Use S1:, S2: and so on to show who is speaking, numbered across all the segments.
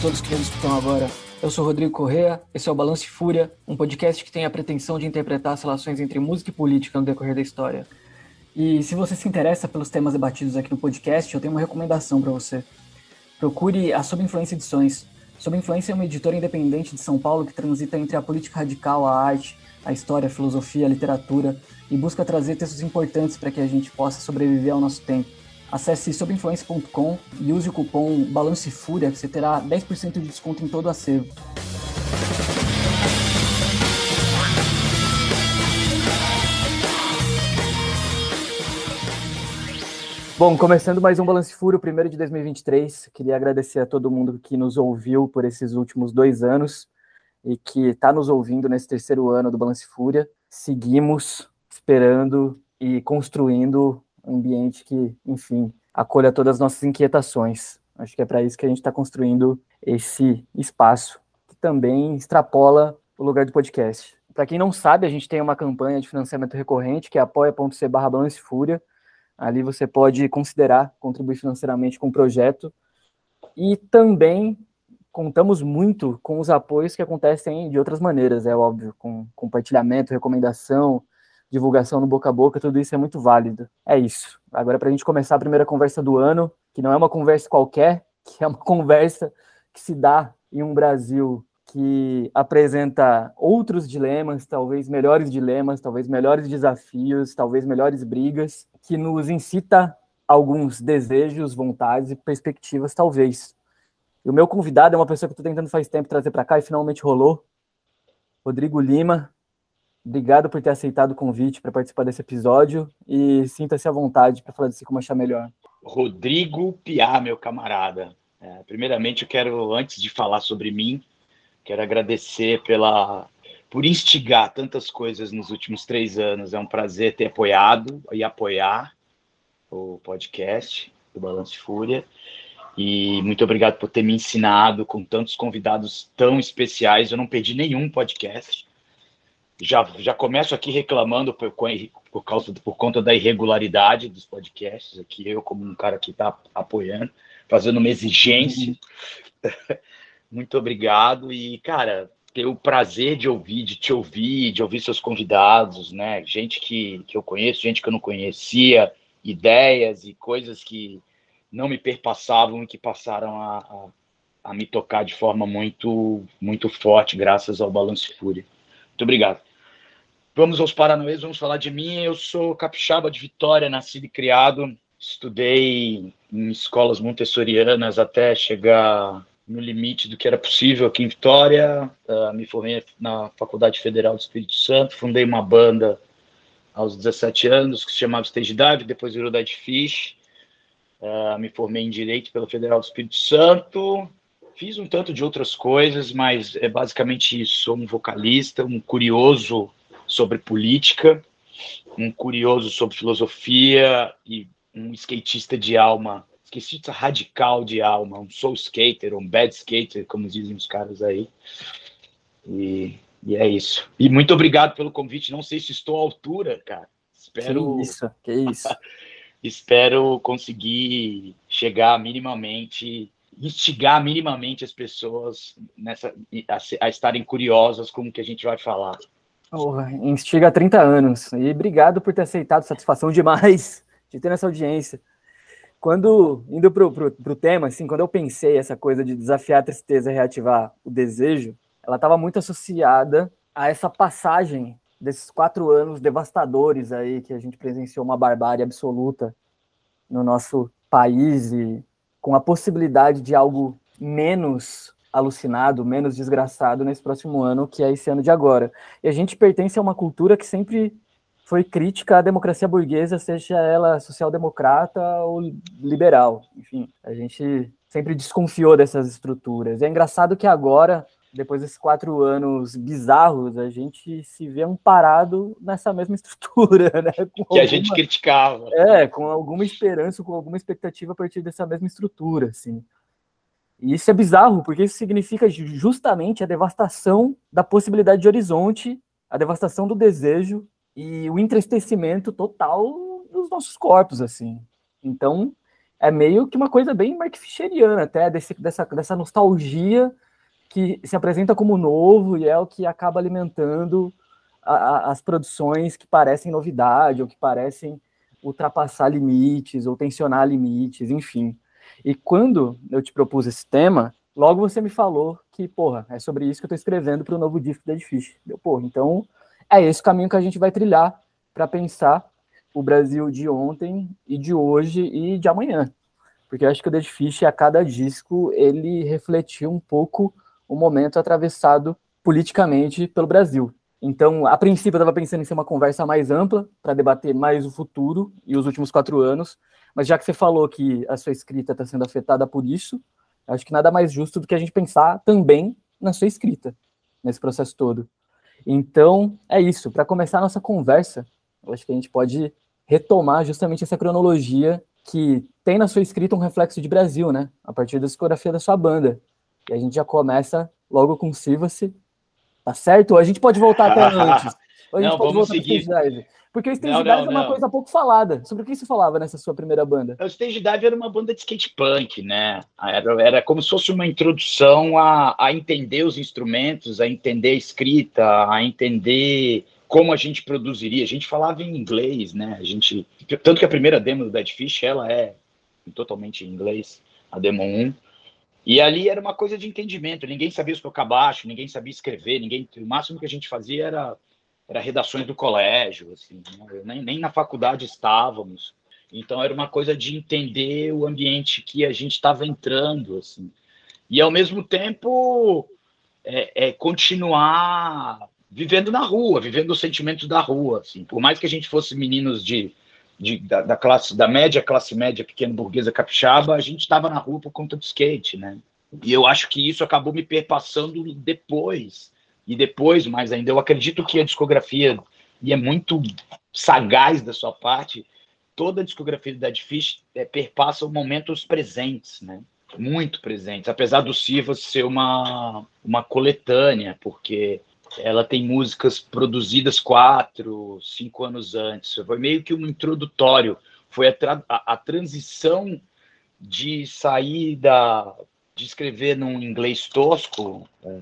S1: todos que nos escutam agora. Eu sou Rodrigo Correa, esse é o Balance Fúria, um podcast que tem a pretensão de interpretar as relações entre música e política no decorrer da história. E se você se interessa pelos temas debatidos aqui no podcast, eu tenho uma recomendação para você. Procure a Sob Influência Edições. Sob Influência é uma editora independente de São Paulo que transita entre a política radical, a arte, a história, a filosofia, a literatura e busca trazer textos importantes para que a gente possa sobreviver ao nosso tempo. Acesse sobinfluência.com e use o cupom BALANCEFúria que você terá 10% de desconto em todo o acervo. Bom, começando mais um Balance Fúria, o primeiro de 2023. Queria agradecer a todo mundo que nos ouviu por esses últimos dois anos e que está nos ouvindo nesse terceiro ano do Balance Fúria. Seguimos esperando e construindo ambiente que, enfim, acolha todas as nossas inquietações. Acho que é para isso que a gente está construindo esse espaço, que também extrapola o lugar do podcast. Para quem não sabe, a gente tem uma campanha de financiamento recorrente, que é apoia.c barra Fúria. Ali você pode considerar contribuir financeiramente com o projeto. E também contamos muito com os apoios que acontecem de outras maneiras, é óbvio, com compartilhamento, recomendação, divulgação no boca a boca, tudo isso é muito válido. É isso. Agora, para a gente começar a primeira conversa do ano, que não é uma conversa qualquer, que é uma conversa que se dá em um Brasil que apresenta outros dilemas, talvez melhores dilemas, talvez melhores desafios, talvez melhores brigas, que nos incita alguns desejos, vontades e perspectivas, talvez. E o meu convidado é uma pessoa que estou tentando faz tempo trazer para cá e finalmente rolou. Rodrigo Lima, Obrigado por ter aceitado o convite para participar desse episódio e sinta-se à vontade para falar de si como achar melhor.
S2: Rodrigo Piá, meu camarada. É, primeiramente, eu quero, antes de falar sobre mim, quero agradecer pela por instigar tantas coisas nos últimos três anos. É um prazer ter apoiado e apoiar o podcast do Balanço Fúria. E muito obrigado por ter me ensinado com tantos convidados tão especiais. Eu não perdi nenhum podcast já, já começo aqui reclamando por, por, causa, por conta da irregularidade dos podcasts aqui, eu como um cara que está apoiando, fazendo uma exigência. Muito obrigado e, cara, ter o prazer de ouvir, de te ouvir, de ouvir seus convidados, né? Gente que, que eu conheço, gente que eu não conhecia, ideias e coisas que não me perpassavam e que passaram a, a, a me tocar de forma muito, muito forte, graças ao Balanço Fúria. Muito obrigado. Vamos aos Paranauês, vamos falar de mim. Eu sou capixaba de Vitória, nascido e criado. Estudei em escolas montessorianas até chegar no limite do que era possível aqui em Vitória. Uh, me formei na Faculdade Federal do Espírito Santo, fundei uma banda aos 17 anos que se chamava Stage Dive, depois virou Dead Fish. Uh, me formei em Direito pela Federal do Espírito Santo. Fiz um tanto de outras coisas, mas é basicamente isso. Sou um vocalista, um curioso sobre política, um curioso sobre filosofia e um skatista de alma, skatista radical de alma, um soul skater, um bad skater, como dizem os caras aí. E, e é isso. E muito obrigado pelo convite. Não sei se estou à altura, cara.
S1: Espero. Que isso, que isso.
S2: espero conseguir chegar minimamente, instigar minimamente as pessoas nessa, a, a estarem curiosas com o que a gente vai falar.
S1: Porra, instiga há 30 anos. E obrigado por ter aceitado, satisfação demais de ter essa audiência. Quando, indo pro, pro, pro tema, assim, quando eu pensei essa coisa de desafiar a tristeza e reativar o desejo, ela estava muito associada a essa passagem desses quatro anos devastadores aí que a gente presenciou uma barbárie absoluta no nosso país e com a possibilidade de algo menos alucinado, menos desgraçado nesse próximo ano, que é esse ano de agora. E a gente pertence a uma cultura que sempre foi crítica à democracia burguesa, seja ela social-democrata ou liberal. Enfim, a gente sempre desconfiou dessas estruturas. E é engraçado que agora, depois desses quatro anos bizarros, a gente se vê amparado nessa mesma estrutura, né?
S2: Com que alguma, a gente criticava.
S1: É, com alguma esperança, com alguma expectativa a partir dessa mesma estrutura, assim. E isso é bizarro, porque isso significa justamente a devastação da possibilidade de horizonte, a devastação do desejo e o entristecimento total dos nossos corpos, assim. Então, é meio que uma coisa bem Mark Fischeriana, até, desse, dessa, dessa nostalgia que se apresenta como novo e é o que acaba alimentando a, a, as produções que parecem novidade ou que parecem ultrapassar limites ou tensionar limites, enfim. E quando eu te propus esse tema, logo você me falou que, porra, é sobre isso que eu estou escrevendo para o novo disco da Edfish. Deu, porra, então é esse caminho que a gente vai trilhar para pensar o Brasil de ontem e de hoje e de amanhã. Porque eu acho que o Dead Fish, a cada disco, ele refletiu um pouco o momento atravessado politicamente pelo Brasil. Então, a princípio, eu estava pensando em ser uma conversa mais ampla, para debater mais o futuro e os últimos quatro anos, mas já que você falou que a sua escrita está sendo afetada por isso, acho que nada mais justo do que a gente pensar também na sua escrita, nesse processo todo. Então, é isso. Para começar a nossa conversa, eu acho que a gente pode retomar justamente essa cronologia que tem na sua escrita um reflexo de Brasil, né? A partir da discografia da sua banda. E a gente já começa logo com Siva-se. Tá certo? Ou a gente pode voltar até antes. Ou a gente
S2: não,
S1: pode
S2: vamos
S1: voltar
S2: seguir.
S1: Porque o Stage
S2: Não,
S1: Dive
S2: não,
S1: é uma
S2: não.
S1: coisa pouco falada. Sobre o que você falava nessa sua primeira banda?
S2: O Stage Dive era uma banda de skate punk, né? Era, era como se fosse uma introdução a, a entender os instrumentos, a entender a escrita, a entender como a gente produziria. A gente falava em inglês, né? A gente, tanto que a primeira demo do Dead Fish, ela é totalmente em inglês, a demo 1. E ali era uma coisa de entendimento. Ninguém sabia tocar baixo, ninguém sabia escrever, ninguém. O máximo que a gente fazia era era redações do colégio, assim, né? nem, nem na faculdade estávamos. Então era uma coisa de entender o ambiente que a gente estava entrando, assim, e ao mesmo tempo é, é continuar vivendo na rua, vivendo os sentimentos da rua, assim. Por mais que a gente fosse meninos de, de da, da classe da média, classe média, pequena burguesa capixaba, a gente estava na rua por conta do skate, né? E eu acho que isso acabou me perpassando depois e depois, mais ainda, eu acredito que a discografia, e é muito sagaz da sua parte, toda a discografia do Dead Fish é, perpassa momentos presentes, né? Muito presentes, apesar do Sivas ser uma, uma coletânea, porque ela tem músicas produzidas quatro, cinco anos antes. Foi meio que um introdutório, foi a, tra a, a transição de sair da, de escrever num inglês tosco, é,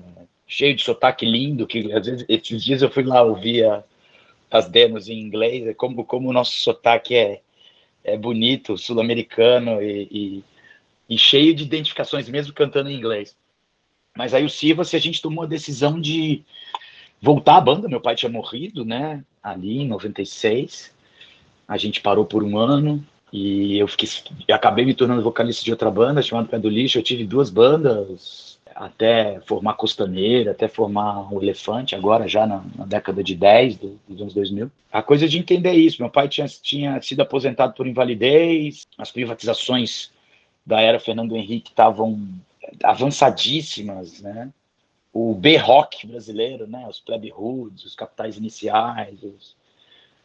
S2: cheio de sotaque lindo, que às vezes esses dias eu fui lá ouvir a, as demos em inglês, é como, como o nosso sotaque é, é bonito, sul-americano e, e, e, cheio de identificações, mesmo cantando em inglês. Mas aí o Silva, se a gente tomou a decisão de voltar à banda, meu pai tinha morrido, né, ali em 96, a gente parou por um ano, e eu fiquei, eu acabei me tornando vocalista de outra banda chamada Pé do Lixo. Eu tive duas bandas, até formar Costaneira, até formar o Elefante, agora já na, na década de 10 do, dos anos 2000. A coisa de entender isso. Meu pai tinha, tinha sido aposentado por invalidez, as privatizações da era Fernando Henrique estavam avançadíssimas, né? O B-Rock brasileiro, né? Os Plebe Hoods, os Capitais Iniciais, os,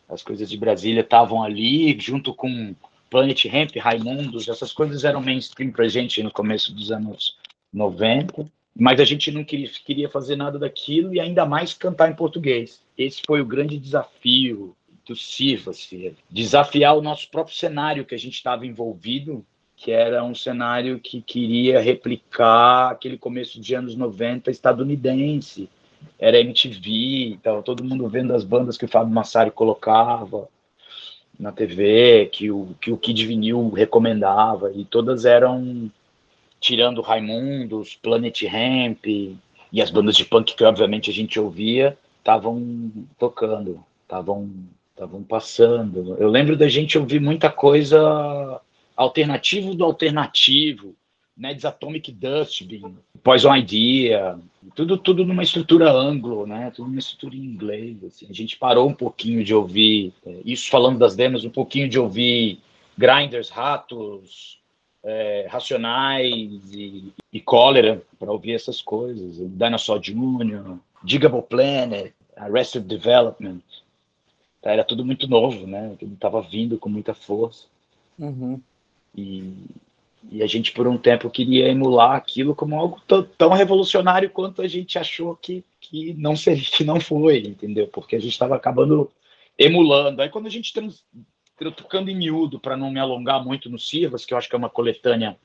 S2: as coisas de Brasília estavam ali, junto com Planet Ramp, Raimundos, essas coisas eram mainstream pra gente no começo dos anos 90, mas a gente não queria, queria fazer nada daquilo e ainda mais cantar em português. Esse foi o grande desafio do Sivas, desafiar o nosso próprio cenário que a gente estava envolvido, que era um cenário que queria replicar aquele começo de anos 90 estadunidense. Era MTV, estava todo mundo vendo as bandas que o Fábio Massari colocava na TV, que o, que o Kid Vinil recomendava, e todas eram tirando Raimundos, Planet Ramp e as bandas de punk que obviamente a gente ouvia, estavam tocando, estavam estavam passando. Eu lembro da gente ouvir muita coisa alternativo do alternativo, Ned's Atomic Dustbin, Poison Idea, tudo tudo numa estrutura anglo, né? Tudo numa estrutura em inglês. Assim. A gente parou um pouquinho de ouvir é, isso falando das demos, um pouquinho de ouvir Grinders, Ratos, é, Racionais e, e Cólera para ouvir essas coisas. Dinosaur Jr., Digable Planet, Arrested Development. Era tudo muito novo, né? Tudo estava vindo com muita força.
S1: Uhum.
S2: E, E a gente, por um tempo, queria emular aquilo como algo tão revolucionário quanto a gente achou que, que, não, seria, que não foi, entendeu? Porque a gente estava acabando emulando. Aí, quando a gente trans, tocando em miúdo, para não me alongar muito no Sirvas, que eu acho que é uma coletânea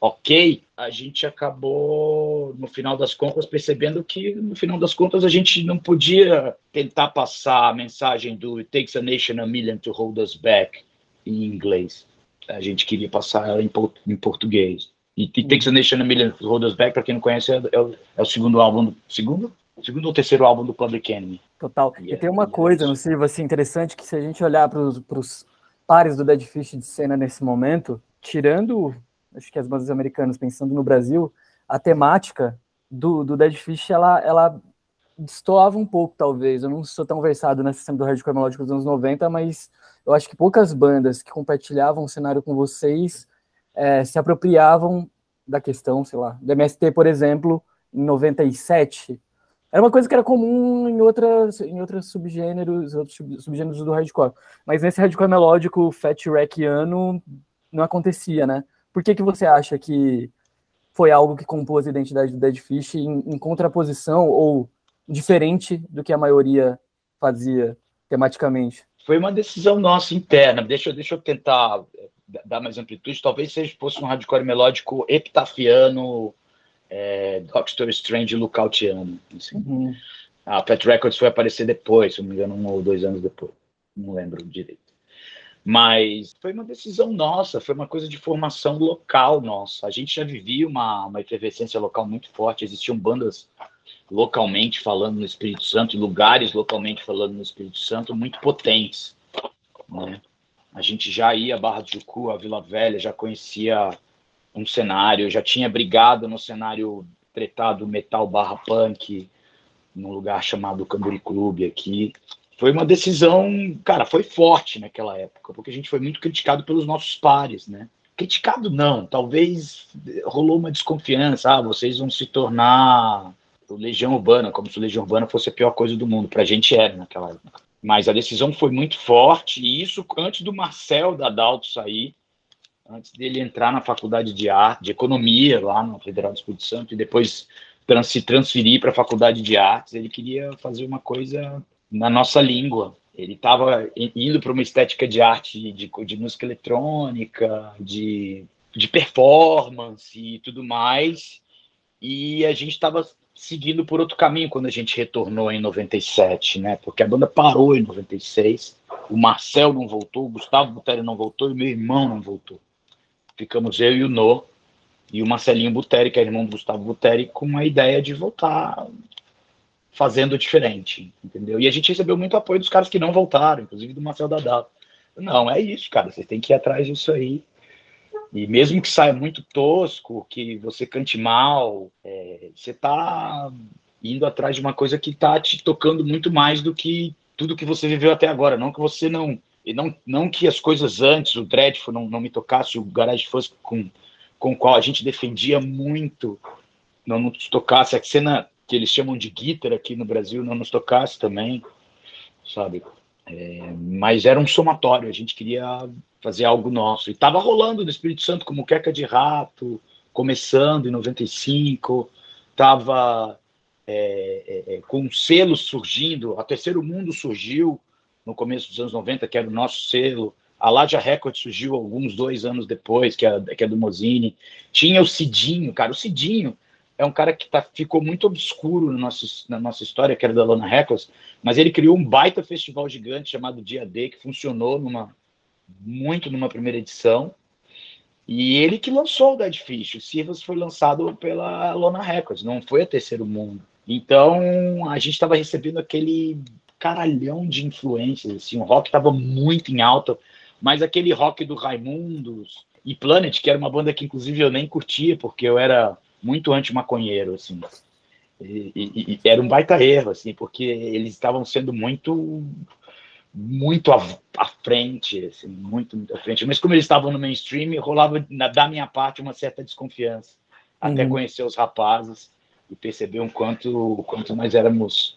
S2: ok, a gente acabou, no final das contas, percebendo que, no final das contas, a gente não podia tentar passar a mensagem do It takes a nation a million to hold us back em inglês. A gente queria passar ela em, em português. E It Takes a Nation a Million to Hold Us Back, para quem não conhece, é, é, o, é, o, segundo álbum, segundo? Segundo ou terceiro álbum do Public Enemy.
S1: Total. E, e tem uma coisa, no Silva, assim, interessante, que se a gente olhar para os pares do Dead Fish de cena nesse momento, tirando acho que as bandas americanas, pensando no Brasil, a temática do, do Dead Fish, ela, ela destoava um pouco, talvez. Eu não sou tão versado nessa cena do hardcore melódico dos anos 90, mas eu acho que poucas bandas que compartilhavam o cenário com vocês é, se apropriavam da questão, sei lá, do MST, por exemplo, em 97. Era uma coisa que era comum em outras, em outros subgêneros, outros subgêneros do hardcore. Mas nesse hardcore melódico, fat rackiano, não acontecia, né? Por que, que você acha que foi algo que compôs a identidade do Dead Fish em, em contraposição ou diferente do que a maioria fazia tematicamente?
S2: Foi uma decisão nossa interna. Deixa, deixa eu tentar eh, dar mais amplitude. Talvez seja fosse um hardcore melódico epitafiano, é, Doctor Strange lookoutiano. Assim. Uhum. A Pet Records foi aparecer depois, se não me engano, um ou dois anos depois. Não lembro direito. Mas foi uma decisão nossa, foi uma coisa de formação local nossa. A gente já vivia uma, uma efervescência local muito forte, existiam bandas localmente falando no Espírito Santo, e lugares localmente falando no Espírito Santo muito potentes. Né? A gente já ia a Barra de Jucu, a Vila Velha, já conhecia um cenário, já tinha brigado no cenário tretado metal barra punk, num lugar chamado Camburi Clube aqui foi uma decisão, cara, foi forte naquela época, porque a gente foi muito criticado pelos nossos pares, né? Criticado não, talvez rolou uma desconfiança, ah, vocês vão se tornar o Legião Urbana, como se o Legião Urbana fosse a pior coisa do mundo, pra gente era naquela época. Mas a decisão foi muito forte, e isso antes do Marcel da Dalto sair, antes dele entrar na faculdade de arte, de economia lá no Federal do Espírito Santo, e depois se transferir para a faculdade de artes, ele queria fazer uma coisa na nossa língua. Ele estava indo para uma estética de arte, de, de música eletrônica, de, de performance e tudo mais. E a gente estava seguindo por outro caminho quando a gente retornou em 97, né? Porque a banda parou em 96. O Marcel não voltou, o Gustavo Buteri não voltou e meu irmão não voltou. Ficamos eu e o No e o Marcelinho Buteri, que é irmão do Gustavo Buteri, com a ideia de voltar fazendo diferente, entendeu? E a gente recebeu muito apoio dos caras que não voltaram, inclusive do Marcel Dadá. Não, é isso, cara, você tem que ir atrás disso aí. E mesmo que saia muito tosco, que você cante mal, é, você tá indo atrás de uma coisa que tá te tocando muito mais do que tudo que você viveu até agora. Não que você não. E não, não que as coisas antes, o Dreadful não, não me tocasse, o Garage fosse com, com o qual a gente defendia muito, não nos tocasse. A cena que eles chamam de guitar aqui no Brasil não nos tocasse também, sabe? É, mas era um somatório, a gente queria fazer algo nosso. E estava rolando no Espírito Santo como Queca de Rato, começando em 95, estava é, é, é, com um selo surgindo, a Terceiro Mundo surgiu no começo dos anos 90, que era o nosso selo, a Laja Record surgiu alguns dois anos depois, que é, que é do Mozini, tinha o Cidinho, cara, o Cidinho é um cara que tá, ficou muito obscuro no nosso, na nossa história, que era da Lona Records, mas ele criou um baita festival gigante chamado Dia D, que funcionou numa, muito numa primeira edição, e ele que lançou o Dead Fish. O Sirvas foi lançado pela Lona Records, não foi a Terceiro Mundo. Então, a gente estava recebendo aquele caralhão de influências, assim, o rock estava muito em alta, mas aquele rock do Raimundos e Planet, que era uma banda que inclusive eu nem curtia, porque eu era muito anti-maconheiro, assim. E, e, e, era um baita erro, assim, porque eles estavam sendo muito muito à, à, frente, assim, muito, muito à frente. Mas como eles estavam no mainstream, rolava na, da minha parte uma certa desconfiança, até uhum. conhecer os rapazes e perceber um quanto, quanto nós éramos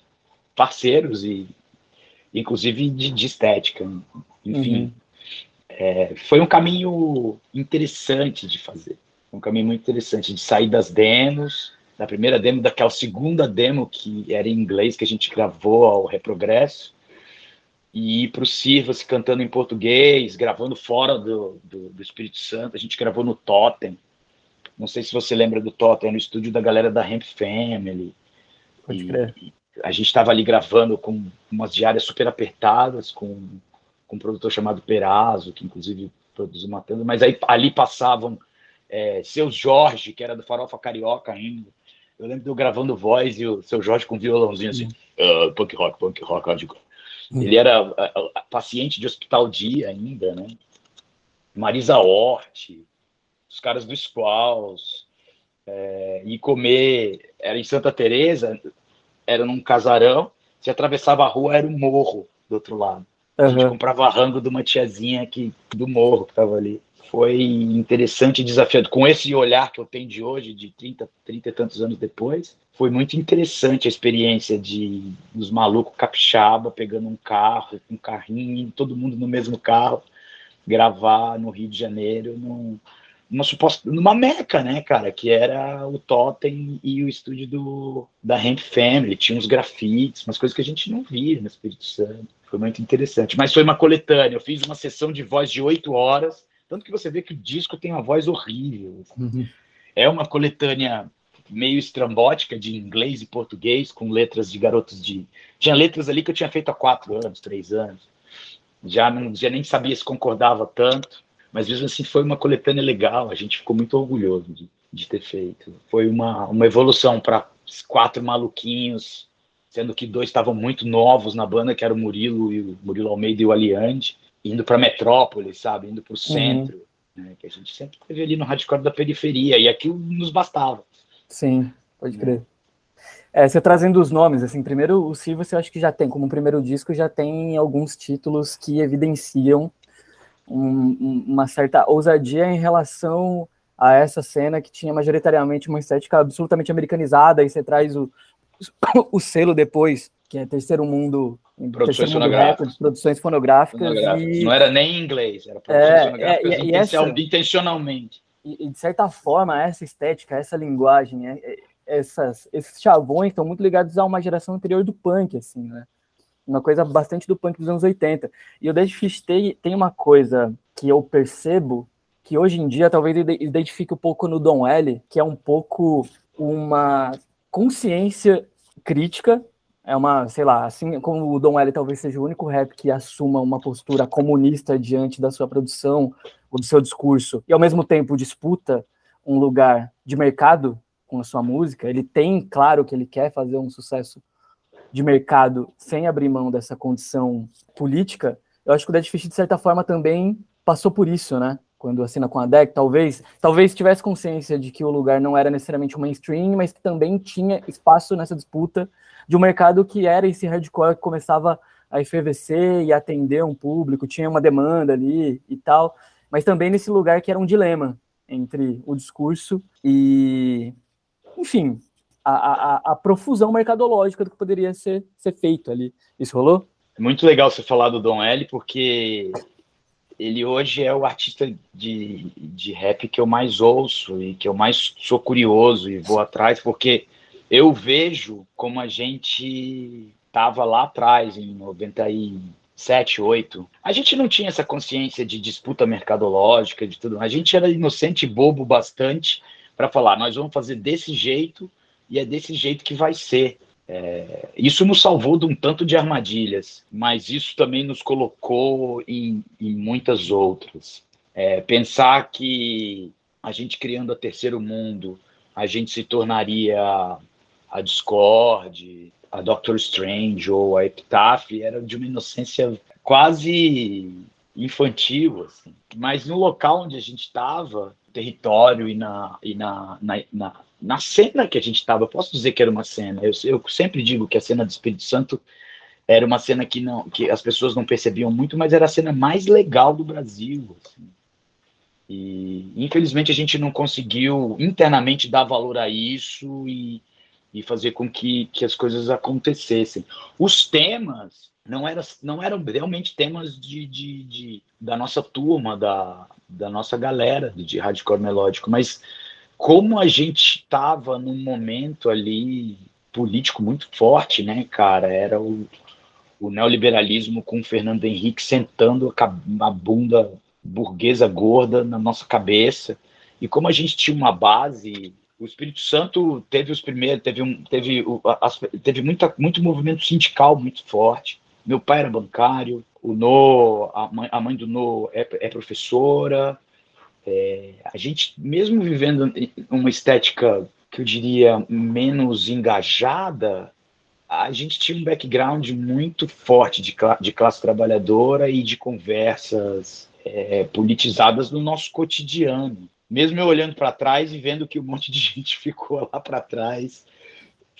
S2: parceiros e inclusive de, de estética, enfim. Uhum. É, foi um caminho interessante de fazer Um caminho muito interessante de sair das demos, da primeira demo, daquela segunda demo que era em inglês, que a gente gravou ao Reprogresso, e ir para o Sirva-se cantando em português, gravando fora do, do, do, Espírito Santo. A gente gravou no Totem. Não sei se você lembra do Totem, no estúdio da galera da Ramp Family.
S1: Pode crer.
S2: E a gente estava ali gravando com umas diárias super apertadas, com, com um produtor chamado Perazzo, que inclusive produziu Matando, mas aí ali passavam é, Seu Jorge, que era do Farofa Carioca ainda. Eu lembro de eu gravando voz e o Seu Jorge com violãozinho assim, uh, punk rock, punk rock, Uhum. Ele era paciente de hospital dia ainda, né? Marisa Hort, os caras do Squalls, é, e comer, era em Santa Teresa, era num casarão, se atravessava a rua, era um morro do outro lado. A gente comprava rango de uma tiazinha que, do morro que estava ali. Foi interessante e desafiado. Com esse olhar que eu tenho de hoje, de 30, 30 e tantos anos depois, foi muito interessante a experiência de os malucos capixaba pegando um carro, um carrinho, todo mundo no mesmo carro, gravar no Rio de Janeiro, num, numa suposta, numa meca, né, cara, que era o Totem e o estúdio do, da Ramp Family, tinha uns grafites, umas coisas que a gente não via no Espírito Santo. Foi muito interessante. Mas foi uma coletânea. Eu fiz uma sessão de voz de oito horas, tanto que você vê que o disco tem uma voz horrível. Uhum. É uma coletânea meio estrambótica de inglês e português, com letras de garotos de. Tinha letras ali que eu tinha feito há quatro anos, três anos. Já, não, já nem sabia se concordava tanto, mas mesmo assim foi uma coletânea legal, a gente ficou muito orgulhoso de, de ter feito. Foi uma, uma evolução para quatro maluquinhos, sendo que dois estavam muito novos na banda, que era o Murilo e o Murilo Almeida e o Aliande, indo para Metrópole, sabe, indo para o uhum. centro. Uhum. Né, que a gente sempre teve ali no hardcore da periferia, e aquilo nos bastava.
S1: Sim, pode crer. É, você trazendo os nomes, assim, primeiro o Silva, você acha que já tem, como primeiro disco, já tem alguns títulos que evidenciam um, uma certa ousadia em relação a essa cena que tinha majoritariamente uma estética absolutamente americanizada, e você traz o, o selo depois, que é Terceiro Mundo,
S2: produções terceiro fonográficas. Records,
S1: produções fonográficas.
S2: E... Não era nem em inglês, era produções é, fonográficas é, e, essa, intencionalmente
S1: e, de certa forma, essa estética, essa linguagem, é, é, essas, esses chavões estão muito ligados a uma geração anterior do punk, assim, né? Uma coisa bastante do punk dos anos 80. E o Dead Fish tem, tem uma coisa que eu percebo que hoje em dia talvez identifique um pouco no Don L, que é um pouco uma consciência crítica é uma, sei lá, assim como o Don L talvez seja o único rap que assuma uma postura comunista diante da sua produção ou do seu discurso, e ao mesmo tempo disputa um lugar de mercado com a sua música, ele tem claro que ele quer fazer um sucesso de mercado sem abrir mão dessa condição política, eu acho que o Dead Fish, de certa forma, também passou por isso, né? Quando assina com a DEC, talvez, talvez tivesse consciência de que o lugar não era necessariamente um mainstream, mas que também tinha espaço nessa disputa de um mercado que era esse hardcore que começava a efervescer e atender um público, tinha uma demanda ali e tal, mas também nesse lugar que era um dilema entre o discurso e, enfim, a, a, a profusão mercadológica do que poderia ser, ser feito ali. Isso rolou?
S2: É muito legal você falar do Dom L, porque ele hoje é o artista de, de rap que eu mais ouço e que eu mais sou curioso e vou atrás, porque eu vejo como a gente estava lá atrás, em 97, 8. A gente não tinha essa consciência de disputa mercadológica, de tudo. A gente era inocente e bobo bastante para falar, nós vamos fazer desse jeito e é desse jeito que vai ser. É, isso nos salvou de um tanto de armadilhas, mas isso também nos colocou em, em muitas outras. É, pensar que a gente criando a terceiro mundo, a gente se tornaria a Discord, a Doctor Strange ou a Epitaph era de uma inocência quase infantil, assim. mas no local onde a gente estava, território e na, e na, na, na, na cena que a gente estava, posso dizer que era uma cena, eu, eu sempre digo que a cena do Espírito Santo era uma cena que, não, que as pessoas não percebiam muito, mas era a cena mais legal do Brasil. Assim. E infelizmente a gente não conseguiu internamente dar valor a isso e e fazer com que, que as coisas acontecessem. Os temas não, era, não eram realmente temas de, de, de, da nossa turma, da, da nossa galera de hardcore melódico, mas como a gente estava num momento ali político muito forte, né, cara? Era o, o neoliberalismo com o Fernando Henrique sentando a, a bunda burguesa gorda na nossa cabeça. E como a gente tinha uma base o Espírito Santo teve os primeiros, teve um, teve, as, teve muita, muito movimento sindical muito forte. Meu pai era bancário, o No, a mãe, a mãe do No é, é professora. É, a gente, mesmo vivendo uma estética que eu diria menos engajada, a gente tinha um background muito forte de, de classe trabalhadora e de conversas é, politizadas no nosso cotidiano mesmo eu olhando para trás e vendo que um monte de gente ficou lá para trás,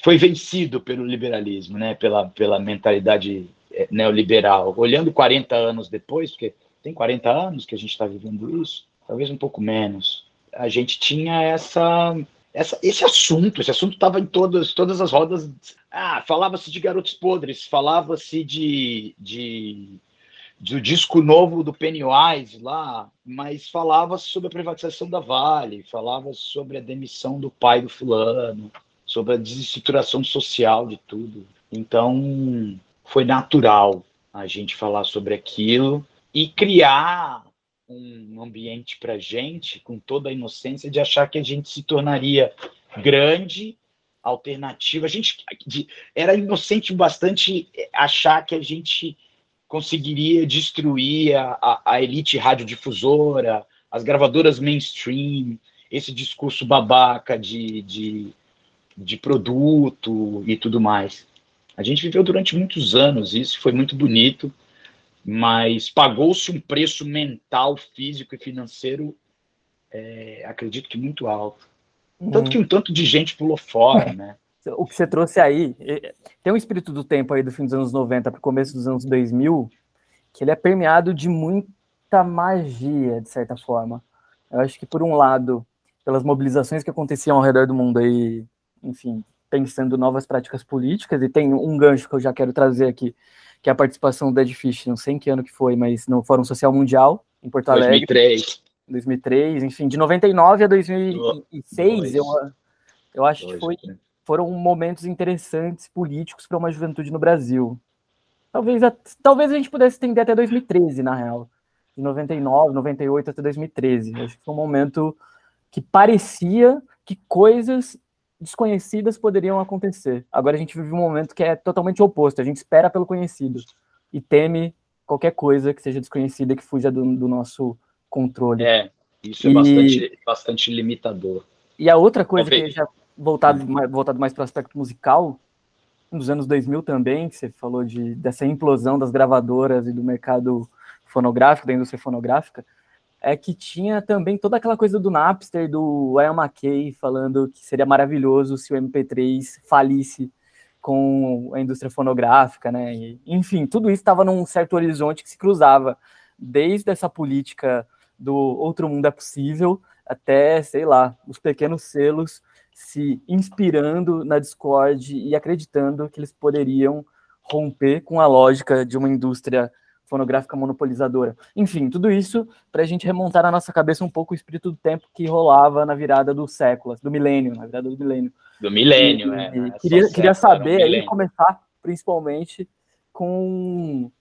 S2: foi vencido pelo liberalismo, né? pela, pela mentalidade eh, neoliberal. Olhando 40 anos depois, porque tem 40 anos que a gente está vivendo isso, talvez um pouco menos, a gente tinha essa, essa esse assunto, esse assunto estava em todas, todas as rodas. Ah, falava-se de garotos podres, falava-se de, de do disco novo do Pennywise lá, mas falava sobre a privatização da Vale, falava sobre a demissão do pai do fulano, sobre a desestruturação social de tudo. Então, foi natural a gente falar sobre aquilo e criar um ambiente para gente com toda a inocência de achar que a gente se tornaria grande, alternativa. A gente era inocente bastante achar que a gente conseguiria destruir a, a, a elite radiodifusora, as gravadoras mainstream, esse discurso babaca de, de, de produto e tudo mais. A gente viveu durante muitos anos isso, foi muito bonito, mas pagou-se um preço mental, físico e financeiro, é, acredito que muito alto. Tanto hum. que um tanto de gente pulou fora, né?
S1: o que você trouxe aí, tem um espírito do tempo aí do fim dos anos 90 para o começo dos anos 2000, que ele é permeado de muita magia, de certa forma. Eu acho que, por um lado, pelas mobilizações que aconteciam ao redor do mundo aí, enfim, pensando novas práticas políticas, e tem um gancho que eu já quero trazer aqui, que é a participação do Dead Fish, não sei em que ano que foi, mas no Fórum Social Mundial, em Porto Alegre.
S2: 2003.
S1: 2003, enfim, de 99 a 2006, eu, eu acho que foi foram momentos interessantes políticos para uma juventude no Brasil. Talvez a, talvez a gente pudesse estender até 2013, na real. De 99, 98 até 2013. Acho que foi um momento que parecia que coisas desconhecidas poderiam acontecer. Agora a gente vive um momento que é totalmente oposto. A gente espera pelo conhecido e teme qualquer coisa que seja desconhecida que fuja do, do nosso controle.
S2: É, isso é bastante, bastante limitador.
S1: E a outra coisa Talvez. que já voltado, voltado mais para o aspecto musical, nos anos 2000 também, que você falou de, dessa implosão das gravadoras e do mercado fonográfico, da indústria fonográfica, é que tinha também toda aquela coisa do Napster, do Ian McKay, falando que seria maravilhoso se o MP3 falisse com a indústria fonográfica, né? E, enfim, tudo isso estava num certo horizonte que se cruzava desde essa política do outro mundo é possível até, sei lá, os pequenos selos se inspirando na Discord e acreditando que eles poderiam romper com a lógica de uma indústria fonográfica monopolizadora. Enfim, tudo isso para a gente remontar na nossa cabeça um pouco o espírito do tempo que rolava na virada do século, do milênio, na virada do milênio.
S2: Do milênio, é. Né?
S1: queria, queria saber aí, começar principalmente com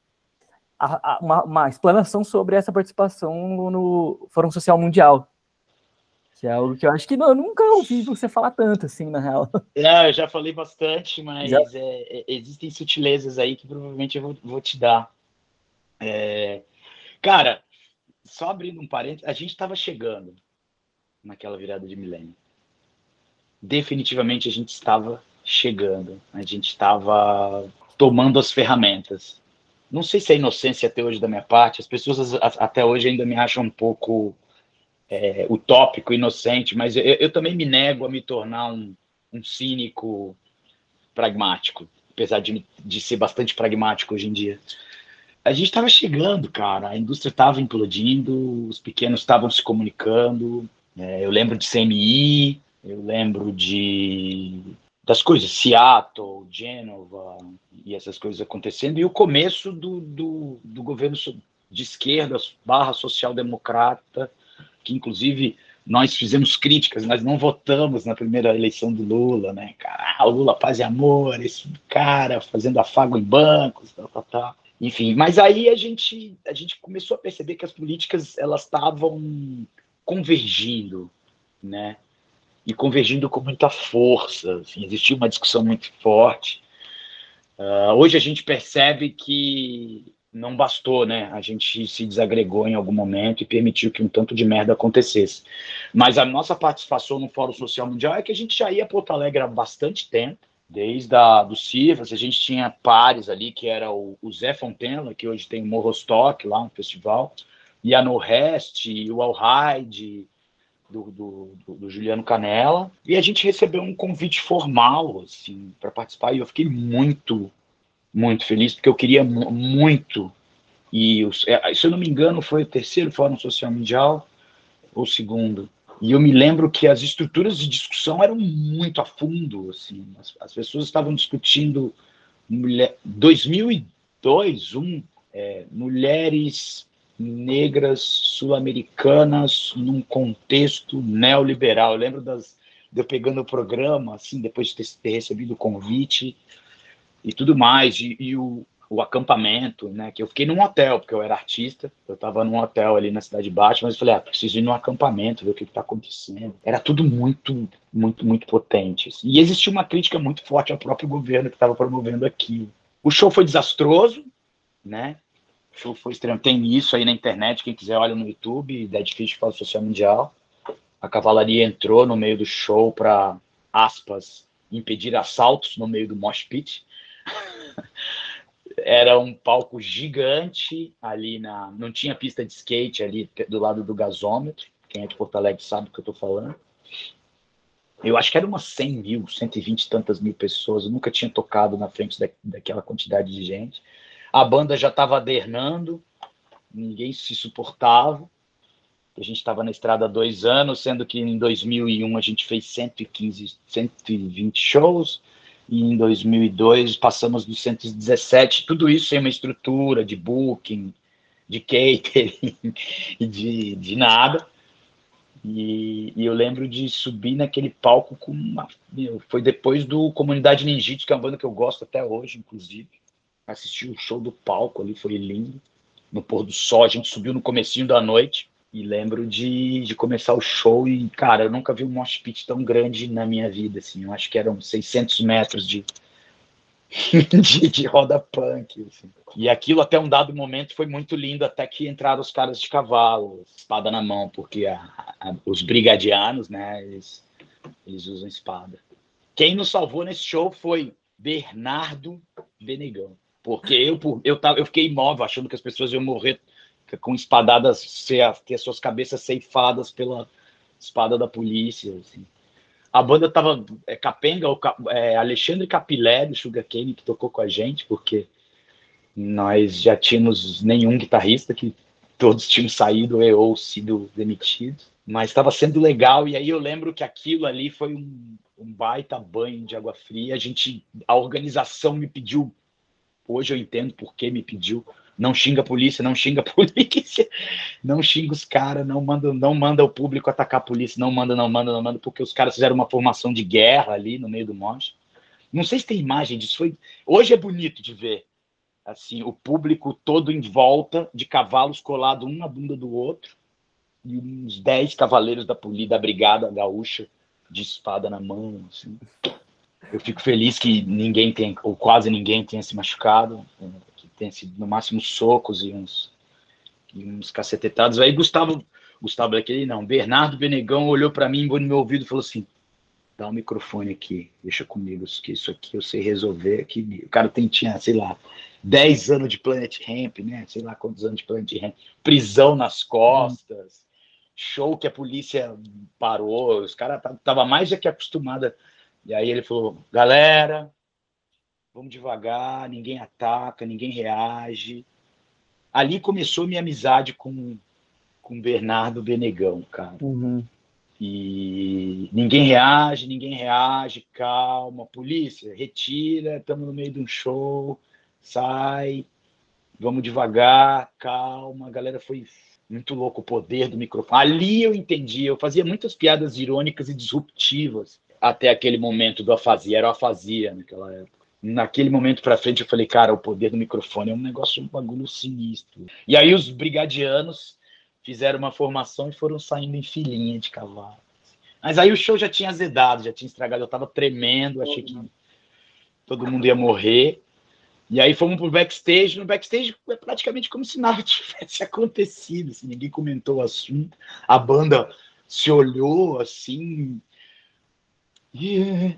S1: a, a, uma, uma, explanação sobre essa participação no, no Fórum Social Mundial, que é algo que eu acho que não, eu nunca ouvi você falar tanto assim, na real.
S2: É, eu já falei bastante, mas é, é, existem sutilezas aí que provavelmente eu vou, vou te dar. É, cara, só abrindo um parênteses, a gente estava chegando naquela virada de milênio. Definitivamente a gente estava chegando, a gente estava tomando as ferramentas. Não sei se é inocência até hoje da minha parte, as pessoas até hoje ainda me acham um pouco é, utópico, inocente, mas eu, eu, também me nego a me tornar um, um cínico pragmático, apesar de, de ser bastante pragmático hoje em dia. A gente estava chegando, cara, a indústria estava implodindo, os pequenos estavam se comunicando. É, eu lembro de CMI, eu lembro de das coisas, Seattle, Genova, e essas coisas acontecendo, e o começo do, do, do governo de esquerda barra social-democrata, que inclusive nós fizemos críticas, nós não votamos na primeira eleição do Lula, né? Cara, ah, Lula paz e amor, esse cara fazendo afago em bancos, tal, tal, tal. Enfim, mas aí a gente, a gente começou a perceber que as políticas elas estavam convergindo, né? E convergindo com muita força. Assim, existia uma discussão muito forte. Uh, hoje a gente percebe que não bastou, né? A gente se desagregou em algum momento e permitiu que um tanto de merda acontecesse. Mas a nossa participação no Fórum Social Mundial é que a gente já ia para Porto Alegre há bastante tempo, desde a, do CIFAS, a gente tinha pares ali, que era o, o Zé Fontena, que hoje tem o Morrostock lá, um festival, e a No Rest, e o Alride, do, do, do, do, Juliano Canela, e a gente recebeu um convite formal, assim, para participar, e eu fiquei muito muito feliz, porque eu queria muito. E é, se eu não me engano, foi o terceiro Fórum Social Mundial, ou segundo. E eu me lembro que as estruturas de discussão eram muito a fundo. Assim, as, as pessoas estavam discutindo mulher, 2002, um, é, mulheres negras sul-americanas num contexto neoliberal. Eu lembro das, de eu pegando o programa, assim, depois de ter, ter recebido o convite, e tudo mais, e, e o, o, acampamento, né? Que eu fiquei num hotel, porque eu era artista, eu estava num hotel ali na Cidade Baixa, mas eu falei, ah, preciso ir num acampamento, ver o que está acontecendo. Era tudo muito, muito, muito potente. Assim. E existia uma crítica muito forte ao próprio governo que estava promovendo aquilo. O show foi desastroso, né? O show foi extremo. Tem isso aí na internet, quem quiser olha no YouTube, Dead Fish Fala Social Mundial. A cavalaria entrou no meio do show para, aspas, impedir assaltos no meio do mosh pit. Era um palco gigante ali na. Não tinha pista de skate ali do lado do gasômetro. Quem é de Porto Alegre sabe o que eu estou falando. Eu acho que era umas 100 mil, 120 e tantas mil pessoas. Eu nunca tinha tocado na frente da, daquela quantidade de gente. A banda já estava adernando, ninguém se suportava. A gente estava na estrada há dois anos, sendo que em 2001 a gente fez 115, 120 shows e em 2002 passamos dos 117, tudo isso sem uma estrutura de booking, de catering, de, de nada. E, e, eu lembro de subir naquele palco com uma. Meu, foi depois do Comunidade Ninjitsu, que é uma banda que eu gosto até hoje, inclusive. Assisti o show do palco ali, foi lindo. No pôr do sol, a gente subiu no comecinho da noite. E lembro de, de começar o show e, cara, eu nunca vi um mosh pit tão grande na minha vida, assim. Eu acho que eram 600 metros de, de, de, roda punk. Assim. E aquilo, até um dado momento, foi muito lindo, até que entraram os caras de cavalo, espada na mão, porque a, a, os brigadianos, né, eles, eles usam espada. Quem nos salvou nesse show foi Bernardo Benegão. Porque eu, eu, tava, eu fiquei imóvel, achando que as pessoas iam morrer com espadadas, ser, ter suas cabeças ceifadas pela espada da polícia. Assim. A banda tava é, capenga, o, é, Alexandre Capilé do Sugarcane que tocou com a gente, porque nós já tínhamos nenhum guitarrista, que todos tinham saído ou sido demitidos. Mas estava sendo legal, e aí eu lembro que aquilo ali foi um, um baita banho de água fria. A gente, a organização me pediu, hoje eu entendo por que me pediu, não xinga a polícia, não xinga a polícia, não xinga os caras, não manda, não manda o público atacar a polícia, não manda, não manda, não manda, porque os caras fizeram uma formação de guerra ali no meio do monte. Não sei se tem imagem disso. Foi... Hoje é bonito de ver assim o público todo em volta de cavalos colados um na bunda do outro e uns dez cavaleiros da polícia, da brigada gaúcha de espada na mão. Assim. Eu fico feliz que ninguém tem, ou quase ninguém tenha se machucado tem sido no máximo socos e uns, e uns cacetetados. Aí Gustavo, Gustavo aquele não, Bernardo Benegão olhou para mim no meu ouvido e falou assim: dá o um microfone aqui, deixa comigo, que isso aqui eu sei resolver. Que o cara tem, tinha, sei lá, 10 anos de Planet Ramp, né? Sei lá quantos anos de Planet Ramp, prisão nas costas, show que a polícia parou, os caras tava mais do que acostumada. E aí ele falou: galera, vamos devagar, ninguém ataca, ninguém reage. Ali começou minha amizade com com Bernardo Benegão, cara. Uhum. E ninguém reage, ninguém reage, calma, polícia, retira, estamos no meio de um show, sai, vamos devagar, calma, a galera foi muito louco o poder do microfone. Ali eu entendi, eu fazia muitas piadas irônicas e disruptivas até aquele momento do afasia, era o afasia naquela época. Naquele momento para frente eu falei, cara, o poder do microfone é um negócio, um bagulho sinistro. E aí os brigadianos fizeram uma formação e foram saindo em filinha de cavalo. Mas aí o show já tinha azedado, já tinha estragado, eu tava tremendo, achei que todo mundo ia morrer. E aí fomos pro backstage. No backstage é praticamente como se nada tivesse acontecido. Assim, ninguém comentou o assunto. A banda se olhou assim. E,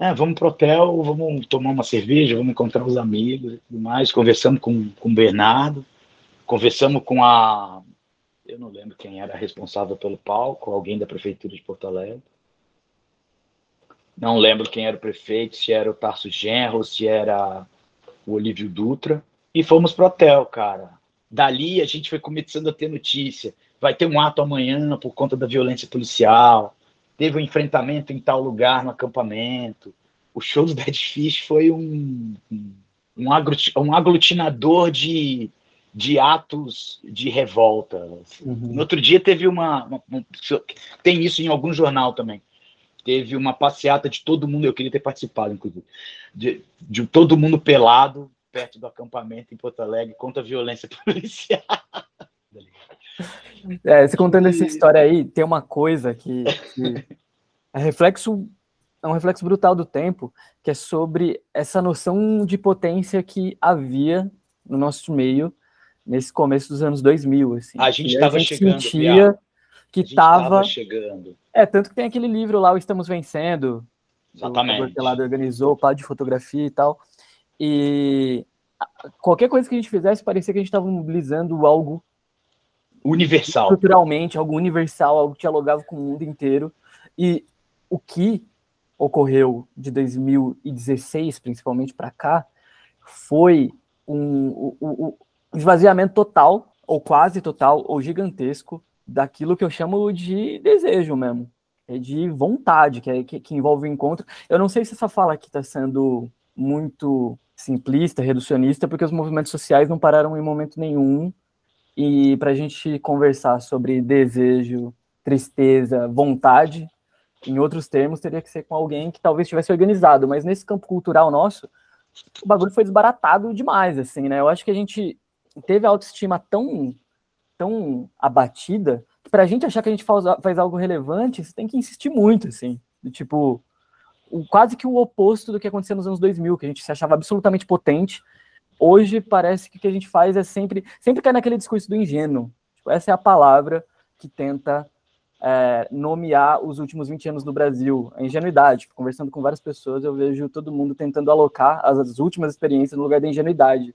S2: é, vamos pro hotel, vamos tomar uma cerveja, vamos encontrar os amigos e tudo mais. Conversamos com, com o Bernardo, conversamos com a. Eu não lembro quem era responsável pelo palco, alguém da prefeitura de Porto Alegre. Não lembro quem era o prefeito, se era o Tarso Genro, se era o Olívio Dutra, e fomos pro hotel, cara. Dali a gente foi começando a ter notícia. Vai ter um ato amanhã por conta da violência policial. Teve um enfrentamento em tal lugar no acampamento. O show do Dead Fish foi um, um, um aglutinador de, de atos de revolta. Uhum. No outro dia teve uma, uma, uma, Tem isso em algum jornal também teve uma passeata de todo mundo, eu queria ter participado, inclusive, de, de todo mundo pelado perto do acampamento em Porto Alegre contra a violência policial.
S1: É, você contando essa história aí, tem uma coisa que, que é reflexo é um reflexo brutal do tempo, que é sobre essa noção de potência que havia no nosso meio nesse começo dos anos 2000. Assim,
S2: a gente estava chegando.
S1: Sentia, que estava chegando. É, tanto que tem aquele livro lá, o Estamos Vencendo,
S2: Exatamente.
S1: que o organizou, pá de fotografia e tal. E qualquer coisa que a gente fizesse parecia que a gente estava mobilizando algo
S2: universal.
S1: Culturalmente, algo universal, algo que dialogava com o mundo inteiro. E o que ocorreu de 2016, principalmente para cá, foi um, um, um esvaziamento total, ou quase total, ou gigantesco, daquilo que eu chamo de desejo mesmo, é de vontade, que, é, que, que envolve o encontro. Eu não sei se essa fala aqui está sendo muito simplista, reducionista, porque os movimentos sociais não pararam em momento nenhum. E para a gente conversar sobre desejo, tristeza, vontade, em outros termos, teria que ser com alguém que talvez tivesse organizado. Mas nesse campo cultural nosso, o bagulho foi desbaratado demais, assim, né? Eu acho que a gente teve a autoestima tão tão abatida que para a gente achar que a gente faz, faz algo relevante, você tem que insistir muito, assim. tipo, o, quase que o oposto do que aconteceu nos anos 2000, que a gente se achava absolutamente potente. Hoje parece que o que a gente faz é sempre, sempre cair naquele discurso do ingênuo. Tipo, essa é a palavra que tenta é, nomear os últimos 20 anos do Brasil, a ingenuidade. Conversando com várias pessoas, eu vejo todo mundo tentando alocar as, as últimas experiências no lugar da ingenuidade.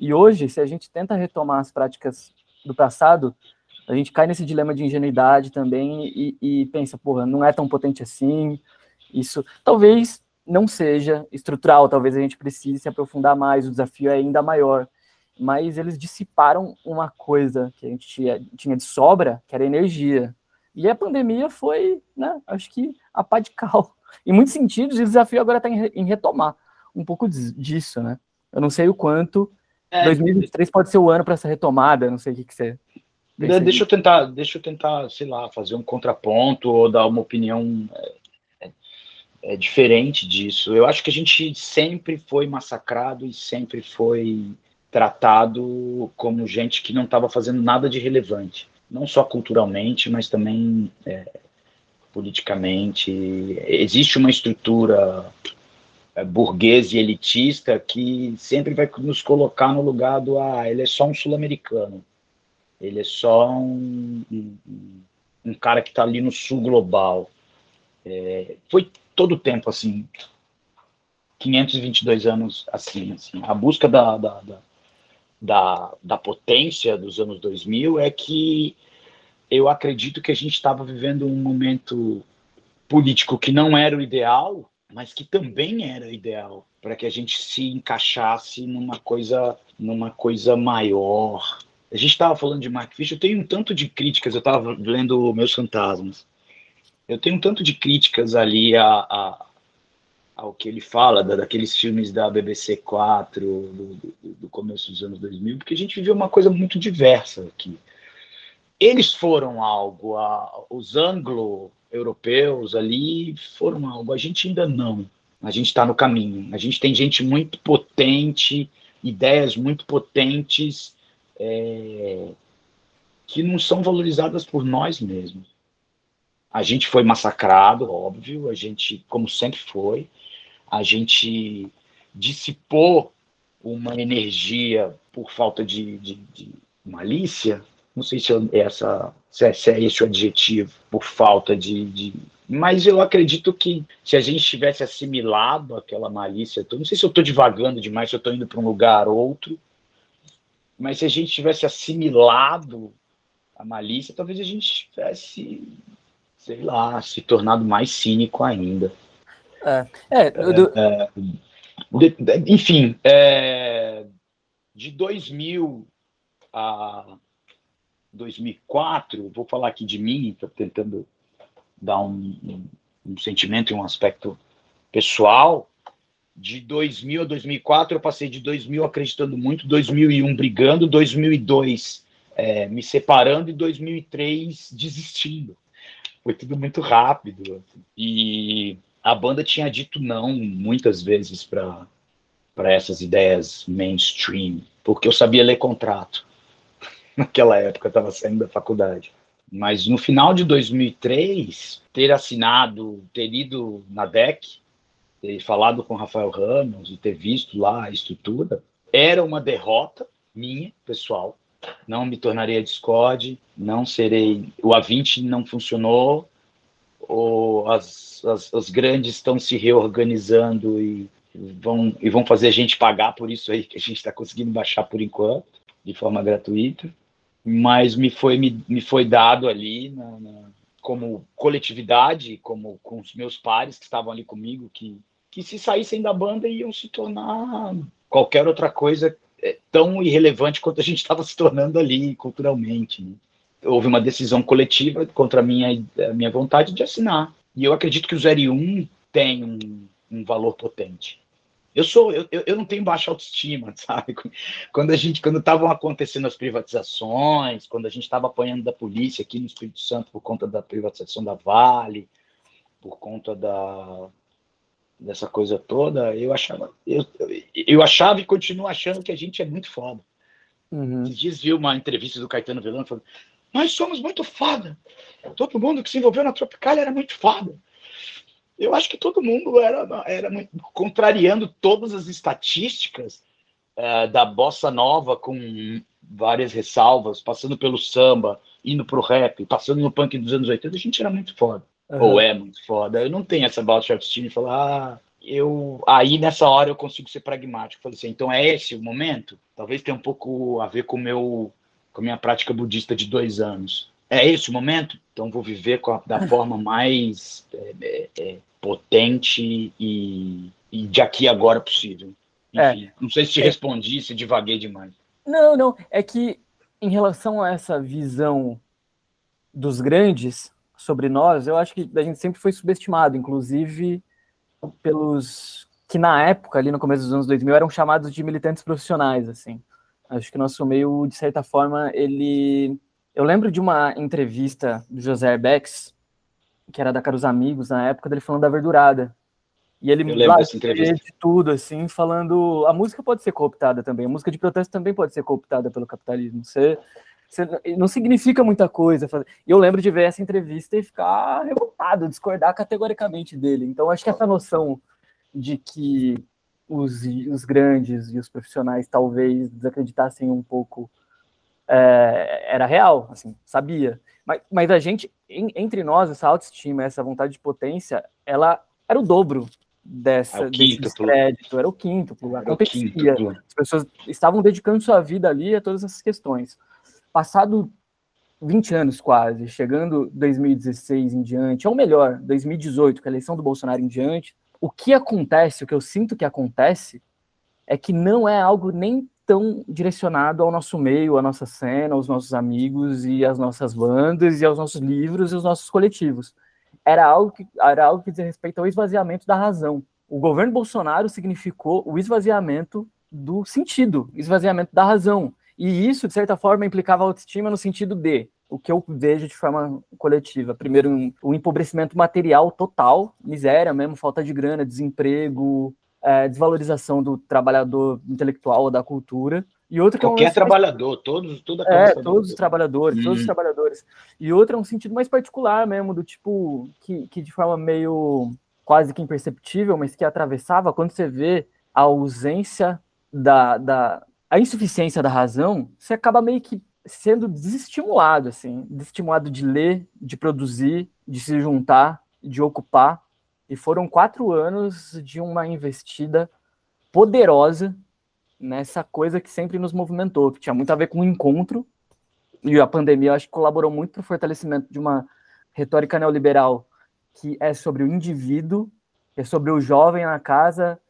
S1: E hoje, se a gente tenta retomar as práticas do passado, a gente cai nesse dilema de ingenuidade também e, e pensa, porra, não é tão potente assim. Isso talvez não seja estrutural, talvez a gente precise se aprofundar mais, o desafio é ainda maior. Mas eles dissiparam uma coisa que a gente tinha, tinha de sobra, que era energia. E a pandemia foi, né, acho que a pá de cal. Em muitos sentidos, o desafio agora está em, em retomar um pouco disso, né? Eu não sei o quanto é, 2023 pode ser o ano para essa retomada, não sei o que, que você.
S2: Deixa eu tentar, deixa eu tentar, sei lá, fazer um contraponto ou dar uma opinião é, diferente disso. Eu acho que a gente sempre foi massacrado e sempre foi tratado como gente que não estava fazendo nada de relevante, não só culturalmente, mas também é, politicamente. Existe uma estrutura é, burguês e elitista que sempre vai nos colocar no lugar do ah, ele é só um sul-americano, ele é só um, um, um cara que está ali no sul global. É, foi todo o tempo assim, 522 anos assim, assim. A busca da, da, da, da, da potência dos anos 2000 é que eu acredito que a gente estava vivendo um momento político que não era o ideal, mas que também era ideal para que a gente se encaixasse numa coisa, numa coisa maior. A gente estava falando de Mark Fisher, eu tenho um tanto de críticas, eu estava lendo Meus Fantasmas. Eu tenho um tanto de críticas ali a, a ao que ele fala, da, daqueles filmes da BBC 4, do, do, do, começo dos anos 2000, porque a gente viveu uma coisa muito diversa aqui. Eles foram algo, a, os anglo-europeus ali foram algo, a gente ainda não. A gente está no caminho. A gente tem gente muito potente, ideias muito potentes, é, que não são valorizadas por nós mesmos. A gente foi massacrado, óbvio, a gente, como sempre foi, a gente dissipou uma energia por falta de, de, de malícia, não sei se, é essa, se, é, se é esse o adjetivo, por falta de, de, Mas eu acredito que se a gente tivesse assimilado aquela malícia, não sei se eu estou divagando demais, se eu estou indo para um lugar ou outro, mas se a gente tivesse assimilado a malícia, talvez a gente tivesse, sei lá, se tornado mais cínico ainda.
S1: É, é, do... é,
S2: é enfim, é, de 2000 a 2004, vou falar aqui de mim, estou tentando dar um, um, um, sentimento e um aspecto pessoal. De 2000 a 2004, eu passei de 2000 acreditando muito, 2001 brigando, 2002 é, me separando e 2003 desistindo. Foi tudo muito rápido. Assim. E a banda tinha dito não muitas vezes para essas ideias mainstream, porque eu sabia ler contrato. Naquela época eu estava saindo da faculdade. Mas no final de 2003, ter assinado, ter ido na DEC, ter falado com Rafael Ramos e ter visto lá a estrutura, era uma derrota minha, pessoal. Não me tornaria Discord, não serei. O A20 não funcionou, ou as, as, as grandes estão se reorganizando e vão, e vão fazer a gente pagar por isso aí que a gente está conseguindo baixar por enquanto, de forma gratuita. Mas me foi, me, me foi dado ali, na, na, como coletividade, como com os meus pares que estavam ali comigo, que, que se saíssem da banda iam se tornar qualquer outra coisa é, tão irrelevante quanto a gente estava se tornando ali culturalmente. Né? houve uma decisão coletiva contra a minha, a minha vontade de assinar. E eu acredito que o 01 tem um, um valor potente. Eu sou, eu, eu não tenho baixa autoestima, sabe? Quando a gente, quando estavam acontecendo as privatizações, quando a gente estava apanhando da polícia aqui no Espírito Santo por conta da privatização da Vale, por conta da dessa coisa toda, eu achava, eu, eu achava e continuo achando que a gente é muito foda. Uhum. Esses dias vi uma entrevista do Caetano Veloso falando, nós somos muito foda. Todo mundo que se envolveu na Tropicália era muito foda. Eu acho que todo mundo era, era muito, contrariando todas as estatísticas uh, da bossa nova, com várias ressalvas, passando pelo samba, indo pro rap, passando no punk dos anos 80, a gente era muito foda. Uhum. Ou é muito foda. Eu não tenho essa baixa autoestima e falar, ah, eu aí nessa hora eu consigo ser pragmático. Falei assim, então é esse o momento? Talvez tenha um pouco a ver com meu com a minha prática budista de dois anos. É esse o momento? Então vou viver a, da forma mais é, é, é, potente e, e, de aqui agora possível. É. Enfim, não sei se te é. respondi, se divaguei demais.
S1: Não, não. É que em relação a essa visão dos grandes sobre nós, eu acho que a gente sempre foi subestimado, inclusive pelos que na época, ali no começo dos anos 2000, eram chamados de militantes profissionais, assim. Acho que nosso meio, de certa forma, ele. Eu lembro de uma entrevista do José Herbex, que era da Caros Amigos, na época dele falando da verdurada. E ele
S2: lá de
S1: tudo, assim, falando. A música pode ser cooptada também, a música de protesto também pode ser cooptada pelo capitalismo. Você, você não significa muita coisa. E eu lembro de ver essa entrevista e ficar revoltado, discordar categoricamente dele. Então, acho que essa noção de que os, os grandes e os profissionais talvez desacreditassem um pouco é, era real, assim, sabia. Mas, mas a gente, em, entre nós, essa autoestima, essa vontade de potência, ela era o dobro dessa, é desse crédito, era o quinto, acontecia. As pessoas estavam dedicando sua vida ali a todas essas questões. Passado 20 anos quase, chegando 2016 em diante, ou melhor, 2018, com a eleição do Bolsonaro em diante, o que acontece, o que eu sinto que acontece, é que não é algo nem tão direcionado ao nosso meio, à nossa cena, aos nossos amigos e às nossas bandas e aos nossos livros e aos nossos coletivos. era algo que era algo que diz respeito ao esvaziamento da razão. O governo Bolsonaro significou o esvaziamento do sentido, esvaziamento da razão. E isso, de certa forma, implicava autoestima no sentido de o que eu vejo de forma coletiva. Primeiro, um, um empobrecimento material total, miséria mesmo, falta de grana, desemprego, é, desvalorização do trabalhador intelectual ou da cultura.
S2: E outro que Qualquer é um trabalhador, mais... todos, toda
S1: É, todos os trabalhadores, hum. todos os hum. trabalhadores. E outro é um sentido mais particular mesmo, do tipo, que, que de forma meio quase que imperceptível, mas que atravessava, quando você vê a ausência da, da a insuficiência da razão, você acaba meio que sendo desestimulado, assim, desestimulado de ler, de produzir, de se juntar, de ocupar. E foram quatro anos de uma investida poderosa nessa coisa que sempre nos movimentou, que tinha muito a ver com o encontro, e a pandemia eu acho que colaborou muito para o fortalecimento de uma retórica neoliberal que é sobre o indivíduo, é sobre o jovem na casa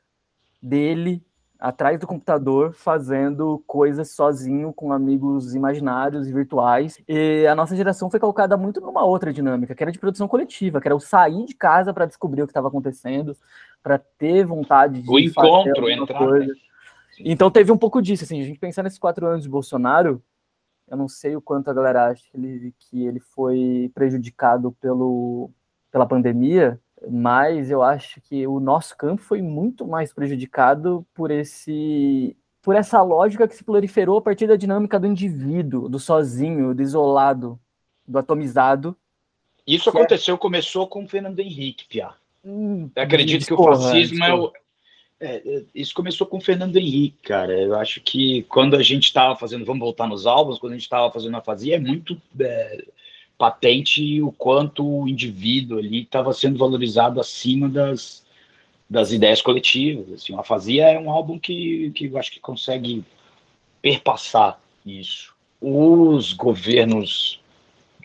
S1: dele, atrás do computador, fazendo coisas sozinho com amigos imaginários e virtuais. E a nossa geração foi colocada muito numa outra dinâmica, que era de produção coletiva, que era o sair de casa para descobrir o que estava acontecendo, para ter vontade de
S2: o encontro, entrar. Coisa.
S1: Então teve um pouco disso, assim, a gente pensar nesses quatro anos de Bolsonaro, eu não sei o quanto a galera acha que ele, que ele foi prejudicado pelo, pela pandemia, mas eu acho que o nosso campo foi muito mais prejudicado por esse por essa lógica que se proliferou a partir da dinâmica do indivíduo, do sozinho, do isolado, do atomizado.
S2: Isso é aconteceu, é... começou com o Fernando Henrique, Pia. Hum, acredito que o fascismo é o, é, é, isso começou com o Fernando Henrique, cara. Eu acho que quando a gente estava fazendo, vamos voltar nos álbuns, quando a gente estava fazendo a fazia, é muito é, patente o quanto o indivíduo ali estava sendo valorizado acima das, das ideias coletivas. Assim, a Fazia é um álbum que, que eu acho que consegue perpassar isso. Os governos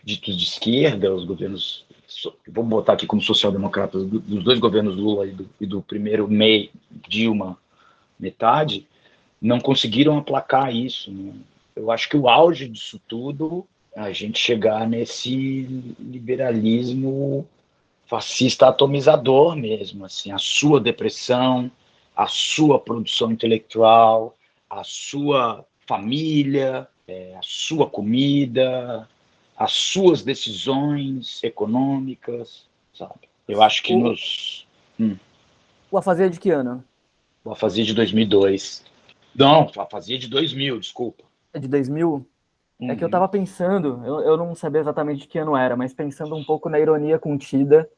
S2: ditos de esquerda, os governos, vamos botar aqui como social-democratas, dos dois governos Lula e do, e do primeiro MEI, Dilma, metade, não conseguiram aplacar isso. Né? Eu acho que o auge disso tudo a gente chegar nesse liberalismo fascista atomizador mesmo, assim, a sua depressão, a sua produção intelectual, a sua família, é, a sua comida, as suas decisões econômicas, sabe? Eu acho que o, nos...
S1: Hum. O Afasia de que ano?
S2: O Afasia de 2002. Não, a Afasia de 2000, desculpa.
S1: É de 2000? Uhum. É que eu estava uhum. pensando, eu, eu não sabia exatamente de que ano era, mas pensando um pouco na ironia contida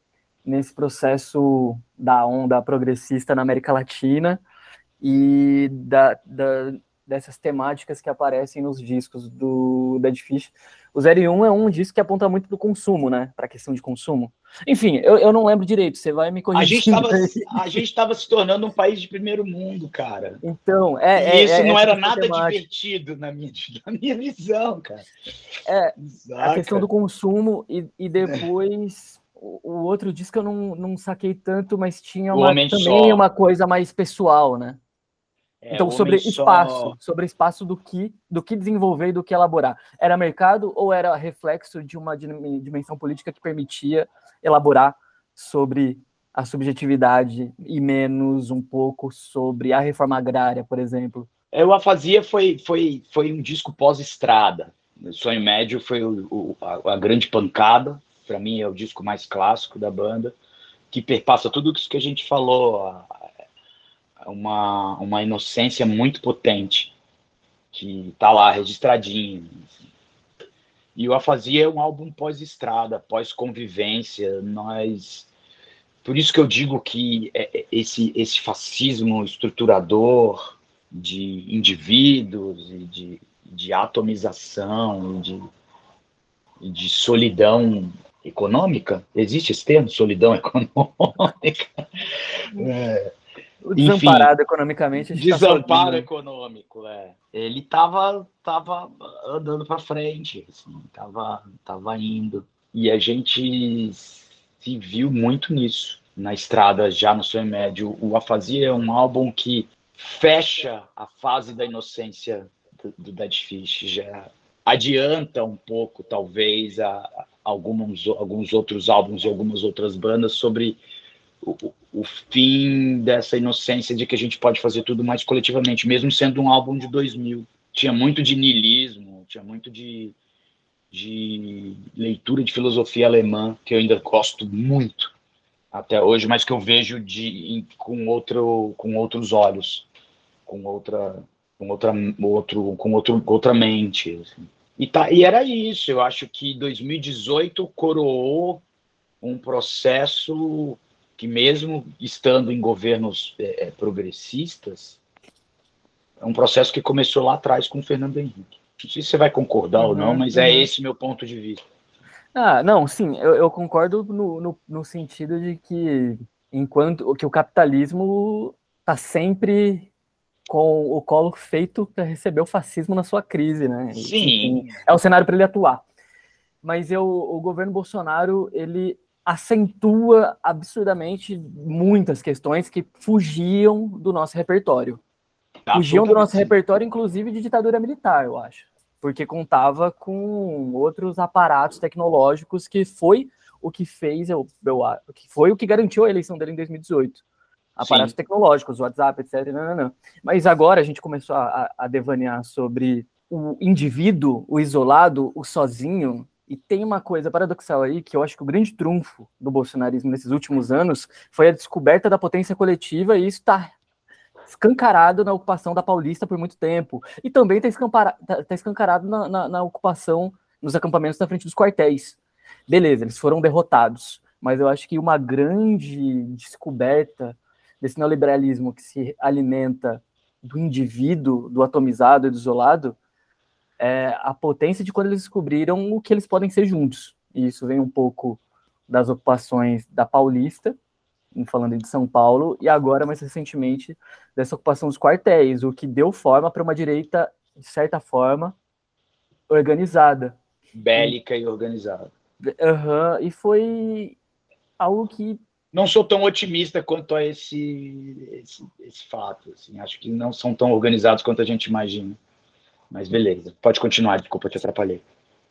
S1: nesse processo da onda progressista na América Latina e da, da, dessas temáticas que aparecem nos discos do Dead Fish. O 01 é um disco que aponta muito para o consumo, né? Para a questão de consumo. Enfim, eu, eu não lembro direito, você vai me corrigir.
S2: A gente estava se tornando um país de primeiro mundo, cara.
S1: Então, é.
S2: E isso
S1: é,
S2: não era nada temática. divertido na minha, na minha visão, cara.
S1: É, Exato. a questão do consumo e, e depois. O, o outro disco eu não, não saquei tanto, mas tinha uma, também só. uma coisa mais pessoal, né? É, então, sobre espaço, só... sobre espaço do que, do que desenvolver e do que elaborar. Era mercado ou era reflexo de uma dimensão política que permitia elaborar sobre a subjetividade e menos um pouco sobre a reforma agrária, por exemplo?
S2: Eu a fazia foi, foi, foi um disco pós-estrada. Sonho Médio foi o, o, a, a grande pancada. Para mim é o disco mais clássico da banda, que perpassa tudo isso que a gente falou, a, uma, uma inocência muito potente, que tá lá registradinho. E o Afasia é um álbum pós-estrada, pós-convivência. Nós. Por isso que eu digo que é, é, esse, esse fascismo estruturador de indivíduos e de, de atomização, de, de solidão econômica, existe esse termo, solidão econômica? É,
S1: o desamparado Enfim, economicamente.
S2: Tá desamparo tá econômico, é. Ele tava, tava andando para frente, assim, tava, tava indo. E a gente se viu muito nisso na estrada, já no seu médio. O Afasia é um álbum que fecha a fase da inocência do, do Dead Fish, já adianta um pouco, talvez, a, a alguns, alguns outros álbuns e algumas outras bandas sobre o, o, fim dessa inocência de que a gente pode fazer tudo mais coletivamente, mesmo sendo um álbum de 2000. Tinha muito de niilismo, tinha muito de, de leitura de filosofia alemã, que eu ainda gosto muito até hoje, mas que eu vejo de, com, outro, com outros olhos, com outra, com outra, outro, com outro, outra mente. Assim. E, tá, e era isso, eu acho que 2018 coroou um processo que mesmo estando em governos é, é, progressistas, é um processo que começou lá atrás com o Fernando Henrique. Não sei se você vai concordar uhum, ou não, mas é uhum. é esse meu ponto de vista.
S1: Ah, não, sim, eu, eu concordo no, no, no, sentido de que enquanto que o capitalismo está sempre com o colo feito para receber o fascismo na sua crise, né?
S2: Sim.
S1: é o cenário para ele atuar. Mas eu, o governo Bolsonaro ele acentua absurdamente muitas questões que fugiam do nosso repertório. Tá, fugiam do nosso repertório, inclusive de ditadura militar, eu acho. Porque contava com outros aparatos tecnológicos que foi o que fez, eu, eu, que foi o que garantiu a eleição dele em 2018. Aparatos sim. tecnológicos, WhatsApp, etc. Não, não, não. Mas agora a gente começou a, a devanear sobre o indivíduo, o isolado, o sozinho, e tem uma coisa paradoxal aí, que eu acho que o grande trunfo do bolsonarismo nesses últimos anos foi a descoberta da potência coletiva, e isso está escancarado na ocupação da Paulista por muito tempo. E também está tá, tá escancarado na, na, na, ocupação nos acampamentos na frente dos quartéis. Beleza, eles foram derrotados, mas eu acho que uma grande descoberta desse neoliberalismo que se alimenta do indivíduo, do atomizado e do isolado, é, a potência de quando eles descobriram o que eles podem ser juntos. E isso vem um pouco das ocupações da Paulista, falando de São Paulo, e agora, mais recentemente, dessa ocupação dos quartéis, o que deu forma para uma direita, de certa forma, organizada.
S2: Bélica e, organizada.
S1: Uhum, e foi algo que.
S2: Não sou tão otimista quanto a esse, esse, esse fato. Assim. Acho que não são tão organizados quanto a gente imagina. Mas beleza, pode continuar, desculpa, te atrapalhei.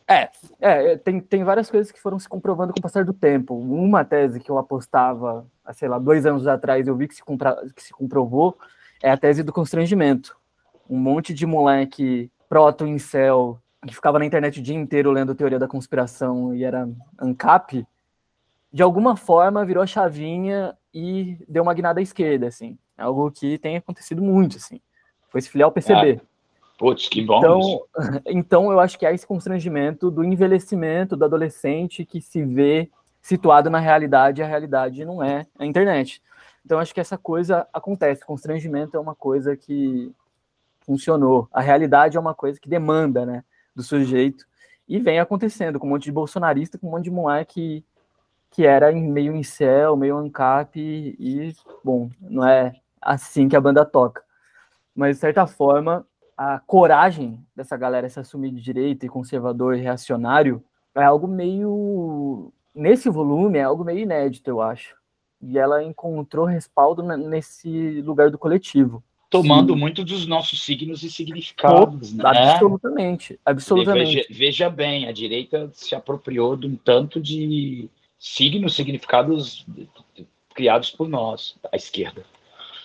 S1: É, é, tem, tem várias coisas que foram se comprovando com o passar do tempo. Uma tese que eu apostava, sei lá, dois anos atrás, eu vi que se, compra, que se comprovou, é a tese do constrangimento. Um monte de moleque proto-incel que ficava na internet o dia inteiro lendo teoria da conspiração e era ANCAP, de alguma forma virou a chavinha e deu uma guinada à esquerda, assim. Algo que tem acontecido muito, assim. Foi se filiar ao PCB. É.
S2: Putz, que bom.
S1: Então, então, eu acho que há esse constrangimento do envelhecimento do adolescente que se vê situado na realidade e a realidade não é a internet. Então, acho que essa coisa acontece. Constrangimento é uma coisa que funcionou. A realidade é uma coisa que demanda né, do sujeito. E vem acontecendo com um monte de bolsonarista, com um monte de moleque que era meio em céu, meio ANCAP, e, bom, não é assim que a banda toca. Mas, de certa forma, a coragem dessa galera se assumir de direita e conservador e reacionário é algo meio. Nesse volume, é algo meio inédito, eu acho. E ela encontrou respaldo nesse lugar do coletivo.
S2: Tomando Sim. muito dos nossos signos e significados,
S1: né? Absolutamente, absolutamente.
S2: Veja, veja, bem, a direita se apropriou de um tanto de signos, significados criados por nós, a esquerda.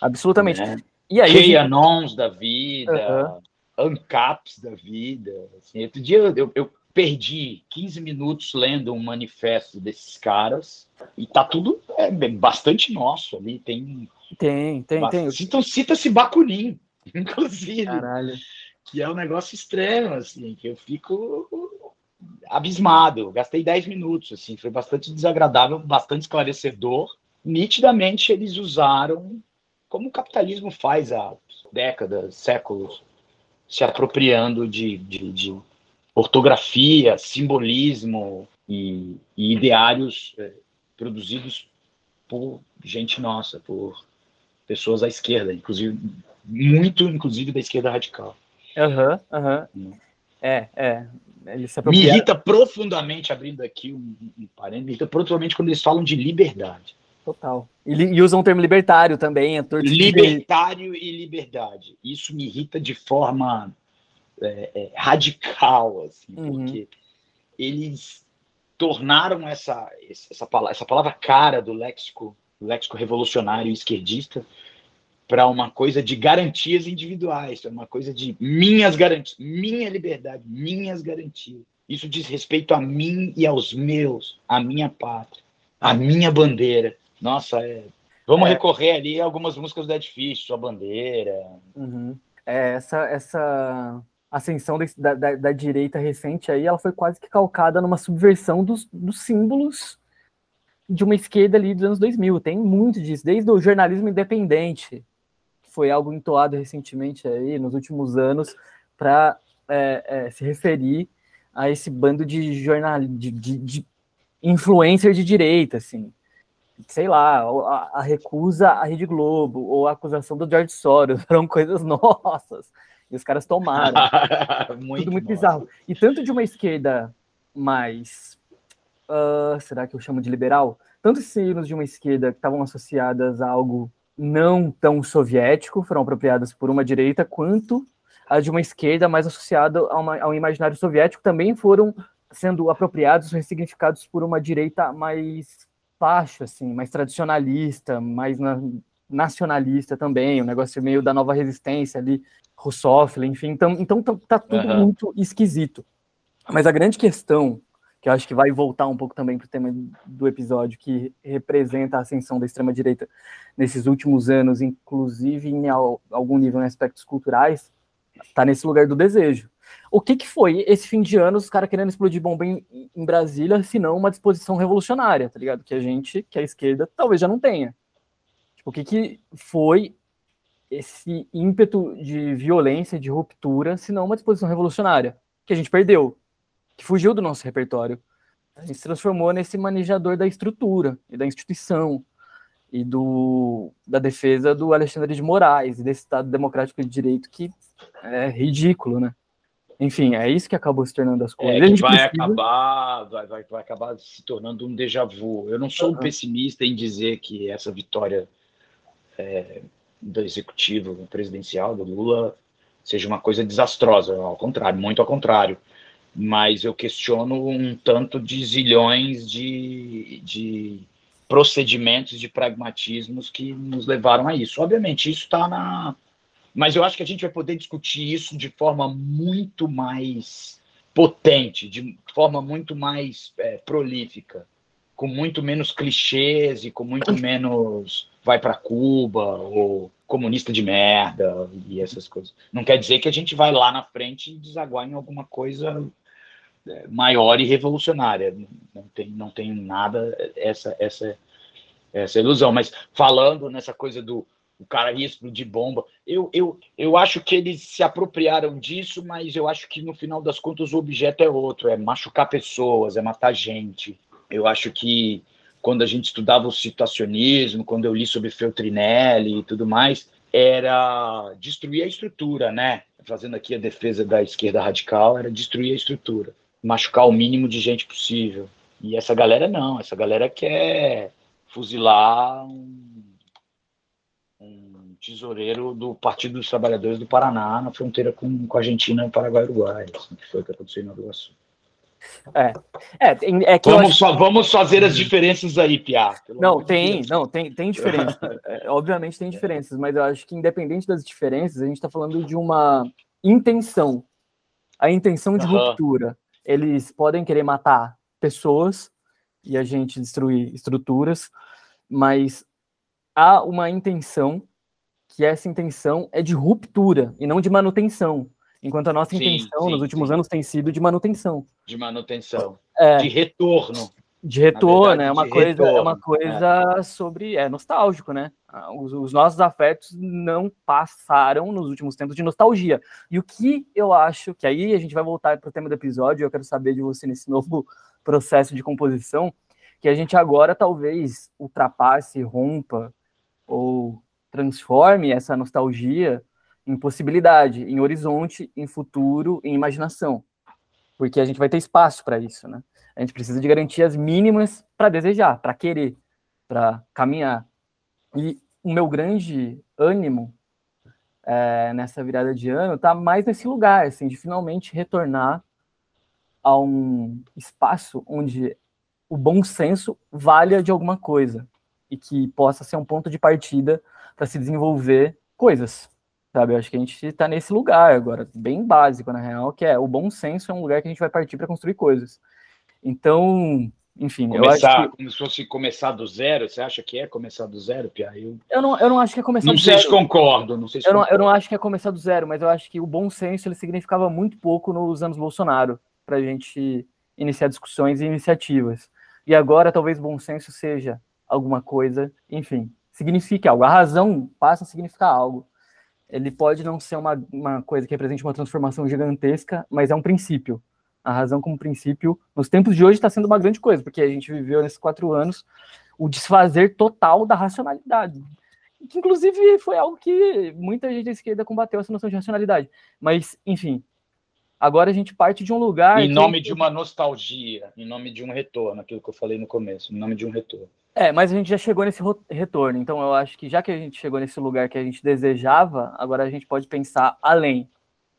S1: Absolutamente.
S2: Né? E aí, gente... da vida, uhum. ANCAPs da vida. Assim, outro dia eu, eu perdi 15 minutos lendo um manifesto desses caras e tá tudo é, bastante nosso ali. Tem.
S1: Tem, tem, tem.
S2: Então cita-se Bakunin, inclusive.
S1: Caralho.
S2: Que é um negócio extremo, assim, que eu fico abismado. Gastei 10 minutos, assim, foi bastante desagradável, bastante esclarecedor. Nitidamente eles usaram como o capitalismo faz há décadas, séculos, se apropriando de, de, de ortografia, simbolismo e, e ideários é, produzidos por gente nossa, por pessoas à esquerda, inclusive muito, inclusive da esquerda radical.
S1: Aham, uhum, aham. Uhum. É, é.
S2: Me irrita profundamente, abrindo aqui um, um parênteses, me irrita profundamente quando eles falam de liberdade.
S1: Total. E, e usam o termo libertário também.
S2: Ator libertário e liberdade. Isso me irrita de forma é, é, radical, assim, uhum. porque eles tornaram essa, essa, palavra, essa palavra cara do léxico, léxico revolucionário esquerdista para uma coisa de garantias individuais, uma coisa de minhas garantias, minha liberdade, minhas garantias. Isso diz respeito a mim e aos meus, a minha pátria, a minha bandeira. Nossa, é... vamos é. recorrer ali a algumas músicas do Dead Fish, sua bandeira.
S1: Uhum. É, essa, essa ascensão da, da, da, direita recente aí, ela foi quase que calcada numa subversão dos, dos símbolos de uma esquerda ali dos anos 2000. Tem muito disso, desde o jornalismo independente, que foi algo entoado recentemente aí, nos últimos anos, para é, é, se referir a esse bando de jornal de, de, de influencer de direita, assim. Sei lá, a, a recusa à Rede Globo, ou a acusação do George Soros, foram coisas nossas e os caras tomaram. muito Tudo muito bizarro. E tanto de uma esquerda mais. Uh, será que eu chamo de liberal? Tanto os signos de uma esquerda que estavam associadas a algo não tão soviético foram apropriadas por uma direita, quanto a de uma esquerda mais associada a, uma, a um imaginário soviético também foram sendo apropriados, ressignificados por uma direita mais baixa, assim, mais tradicionalista, mais na, nacionalista também, o um negócio meio da nova resistência ali, Russófilo, enfim. Então, então tá, tá tudo uhum. muito esquisito. Mas a grande questão, que eu acho que vai voltar um pouco também para o tema do episódio, que representa a ascensão da extrema-direita nesses últimos anos, inclusive em algum nível em aspectos culturais, está nesse lugar do desejo. O que, que foi esse fim de ano, os caras querendo explodir bomba em, em Brasília, se não uma disposição revolucionária, tá ligado? Que a gente, que a esquerda, talvez já não tenha. O que, que foi esse ímpeto de violência, de ruptura, se não uma disposição revolucionária, que a gente perdeu, que fugiu do nosso repertório. A gente se transformou nesse manejador da estrutura e da instituição e do, da defesa do Alexandre de Moraes e desse Estado democrático de direito que é ridículo, né? Enfim, é isso que acabou se tornando as coisas.
S2: É, vai precisa... acabar, vai, vai, vai acabar se tornando um déjà vu. Eu não sou uhum. um pessimista em dizer que essa vitória é, do executivo presidencial, do Lula, seja uma coisa desastrosa, ao contrário, muito ao contrário. Mas eu questiono um tanto de zilhões de, de procedimentos, de pragmatismos que nos levaram a isso. Obviamente, isso está na. Mas eu acho que a gente vai poder discutir isso de forma muito mais potente, de forma muito mais é, prolífica, com muito menos clichês e com muito menos vai para Cuba ou comunista de merda e essas coisas. Não quer dizer que a gente vai lá na frente e desaguar em alguma coisa é, maior e revolucionária. Não tem, não tem nada essa essa essa ilusão. Mas falando nessa coisa do o cara ia explodir bomba, eu, eu, eu acho que eles se apropriaram disso, mas eu acho que no final das contas o objeto é outro, é machucar pessoas, é matar gente. Eu acho que quando a gente estudava o situacionismo, quando eu li sobre Feltrinelli e tudo mais, era destruir a estrutura, né? Fazendo aqui a defesa da esquerda radical, era destruir a estrutura, machucar o mínimo de gente possível. E essa galera não, essa galera quer fuzilar um, tesoureiro do Partido dos Trabalhadores do Paraná, na fronteira com, com a Argentina, Paraguai e Uruguai, assim, que foi o que aconteceu em Nova Iguaçu.
S1: É, é, é que
S2: vamos, acho... vamos fazer as diferenças aí, Pia.
S1: Não, tem, Deus. não, tem, tem diferença. é, obviamente tem diferenças, mas eu acho que independente das diferenças, a gente está falando de uma intenção. A intenção de uhum. ruptura. Eles podem querer matar pessoas e a gente destruir estruturas, mas há uma intenção que essa intenção é de ruptura e não de manutenção. Enquanto a nossa sim, intenção sim, nos últimos sim. anos tem sido de manutenção.
S2: De manutenção. É, de retorno.
S1: De retorno, é uma coisa, retorno, é uma coisa é. sobre. É nostálgico, né? Ah, os, os, nossos afetos não passaram nos últimos tempos de nostalgia. E o que eu acho, que aí a gente vai voltar para o tema do episódio, eu quero saber de você nesse novo processo de composição, que a gente agora talvez ultrapasse, rompa ou transforme essa nostalgia em possibilidade, em horizonte, em futuro, em imaginação. Porque a gente vai ter espaço para isso, né? A gente precisa de garantias mínimas para desejar, para querer, para caminhar. E o meu grande ânimo é, nessa virada de ano está mais nesse lugar, assim, de finalmente retornar a um espaço onde o bom senso valha de alguma coisa e que possa ser um ponto de partida para se desenvolver coisas. Sabe, eu acho que a gente está nesse lugar agora, bem básico na real, que é o bom senso é um lugar que a gente vai partir para construir coisas. Então, enfim,
S2: começar,
S1: eu acho
S2: que... como se fosse começar do zero, você acha que é começar do zero, Pia?
S1: Eu... eu, não, eu não acho que é começar
S2: não
S1: do zero.
S2: Não sei se concordo, não sei se
S1: eu,
S2: concordo.
S1: Não, eu não acho que é começar do zero, mas eu acho que o bom senso ele significava muito pouco nos anos Bolsonaro, para a gente iniciar discussões e iniciativas. E agora talvez bom senso seja alguma coisa, enfim, signifique algo. A razão passa a significar algo. Ele pode não ser uma, uma coisa que represente uma transformação gigantesca, mas é um princípio. A razão como princípio, nos tempos de hoje, está sendo uma grande coisa, porque a gente viveu nesses quatro anos o desfazer total da racionalidade. Que, inclusive, foi algo que muita gente da esquerda combateu essa noção de racionalidade. Mas, enfim, Agora a gente parte de um lugar.
S2: Em nome que... de uma nostalgia, em nome de um retorno, aquilo que eu falei no começo, em nome de um retorno.
S1: É, mas a gente já chegou nesse retorno, então eu acho que já que a gente chegou nesse lugar que a gente desejava, agora a gente pode pensar além.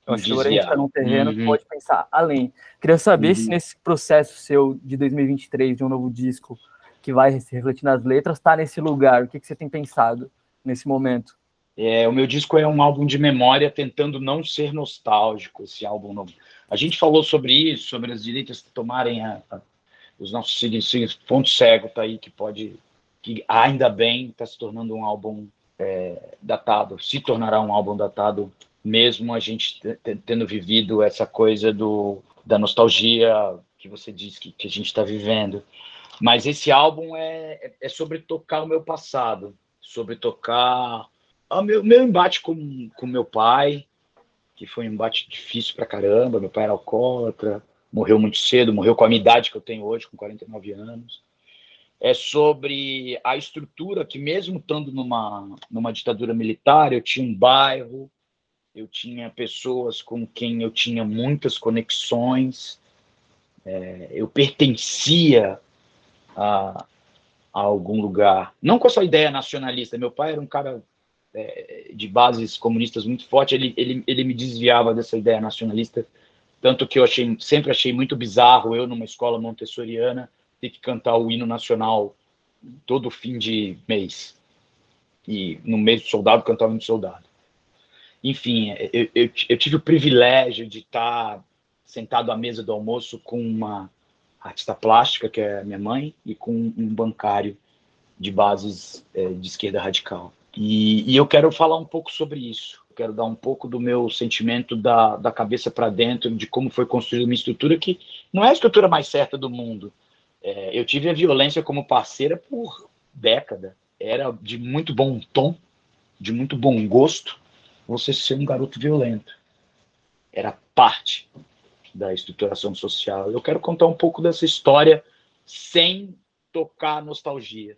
S1: Eu acho que agora a gente está num terreno uhum. que pode pensar além. Queria saber uhum. se nesse processo seu de 2023, de um novo disco, que vai se refletir nas letras, está nesse lugar. O que, que você tem pensado nesse momento?
S2: É, o meu disco é um álbum de memória tentando não ser nostálgico, esse álbum novo. A gente falou sobre isso, sobre as direitas tomarem a, a, os nossos signos, ponto cego tá aí, que pode, que ainda bem está se tornando um álbum é, datado, se tornará um álbum datado, mesmo a gente tendo vivido essa coisa do, da nostalgia que você disse que, que a gente está vivendo. Mas esse álbum é, é sobre tocar o meu passado, sobre tocar o meu, meu embate com, com meu pai, que foi um embate difícil pra caramba. Meu pai era alcoólatra, morreu muito cedo, morreu com a minha idade que eu tenho hoje, com 49 anos. É sobre a estrutura que, mesmo estando numa, numa ditadura militar, eu tinha um bairro, eu tinha pessoas com quem eu tinha muitas conexões, é, eu pertencia a, a algum lugar. Não com essa ideia nacionalista. Meu pai era um cara é, de bases comunistas muito forte, ele, ele, ele me desviava dessa ideia nacionalista, tanto que eu achei, sempre achei muito bizarro eu, numa escola montessoriana, ter que cantar o hino nacional todo fim de mês. E no mês do soldado, cantar o hino do soldado. Enfim, eu, eu, eu tive o privilégio de estar sentado à mesa do almoço com uma artista plástica, que é minha mãe, e com um bancário de bases é, de esquerda radical. E, e, eu quero falar um pouco sobre isso. Quero dar um pouco do meu sentimento da, da cabeça para dentro, de como foi construída uma estrutura que não é a estrutura mais certa do mundo. É, eu tive a violência como parceira por década. Era de muito bom tom, de muito bom gosto, você ser um garoto violento. Era parte da estruturação social. Eu quero contar um pouco dessa história sem tocar nostalgia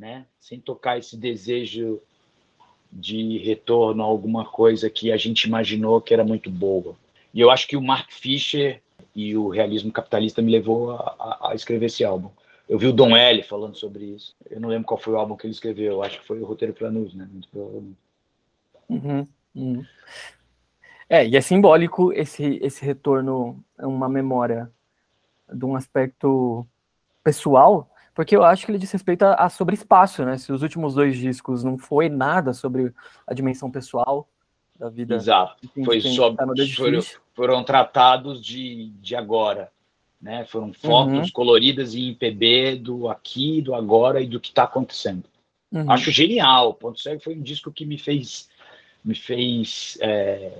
S2: né? Sem tocar esse desejo de retorno a alguma coisa que a gente imaginou que era muito boa. E eu acho que o Mark Fisher e o realismo capitalista me levou a, a, escrever esse álbum. Eu vi o Don L falando sobre isso. Eu não lembro qual foi o álbum que ele escreveu. Eu acho que foi o Roteiro Planus, né? Muito provavelmente.
S1: Uhum, uhum. É, e é simbólico esse, esse retorno a uma memória de um aspecto pessoal porque eu acho que ele diz respeito a, a, sobre espaço, né? Se os últimos dois discos não foi nada sobre a dimensão pessoal da vida.
S2: Exato. Foi sobre, tá foram, foram, tratados de, de agora, né? Foram fotos uhum. coloridas em PB do aqui, do agora e do que está acontecendo. Uhum. Acho genial. Ponto Cego foi um disco que me fez me fez é,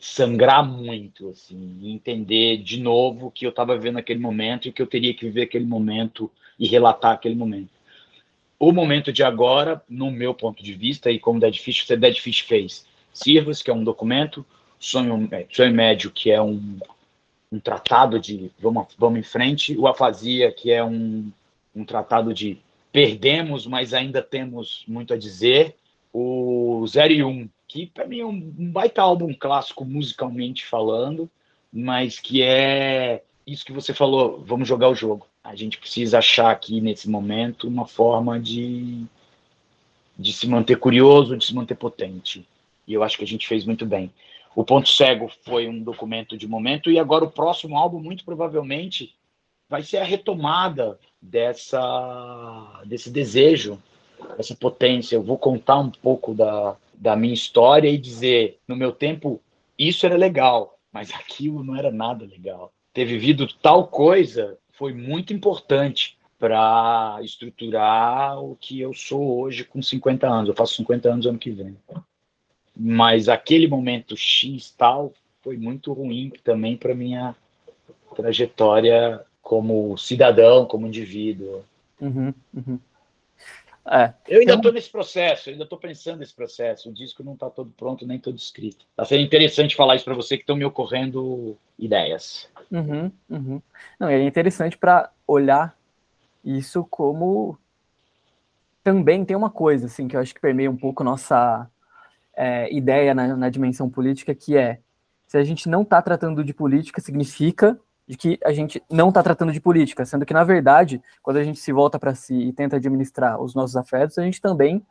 S2: sangrar muito, assim, entender de novo que eu estava vivendo aquele momento e que eu teria que viver aquele momento e relatar aquele momento. O momento de agora, no meu ponto de vista, e como Dead Fish, você Dead Fish fez Sirvas, que é um documento, Sonho, é, Sonho Médio, que é um, um tratado de vamos, vamos em frente, o Afasia, que é um, um tratado de perdemos, mas ainda temos muito a dizer, o 0 e 1, um, que para mim é um, baita álbum clássico musicalmente falando, mas que é isso que você falou, vamos jogar o jogo. A gente precisa achar aqui nesse momento uma forma de, de se manter curioso, de se manter potente. E eu acho que a gente fez muito bem. O Ponto Cego foi um documento de momento, e agora o próximo álbum, muito provavelmente, vai ser a retomada dessa, desse desejo, essa potência. Eu vou contar um pouco da, da minha história e dizer, no meu tempo, isso era legal, mas aquilo não era nada legal. Ter vivido tal coisa foi muito importante para estruturar o que eu sou hoje com 50 anos. Eu faço 50 anos ano que vem. Mas aquele momento X tal foi muito ruim também para minha trajetória como cidadão, como indivíduo.
S1: Uhum, uhum.
S2: É, eu ainda estou nesse processo, ainda estou pensando nesse processo. O disco não está todo pronto, nem todo escrito. Está sendo interessante falar isso para você que estão me ocorrendo ideias.
S1: Uhum, uhum. Não, é interessante para olhar isso como também tem uma coisa assim que eu acho que permeia um pouco nossa é, ideia na, na dimensão política, que é se a gente não está tratando de política, significa de que a gente não está tratando de política, sendo que, na verdade, quando a gente se volta para si e tenta administrar os nossos afetos, a gente também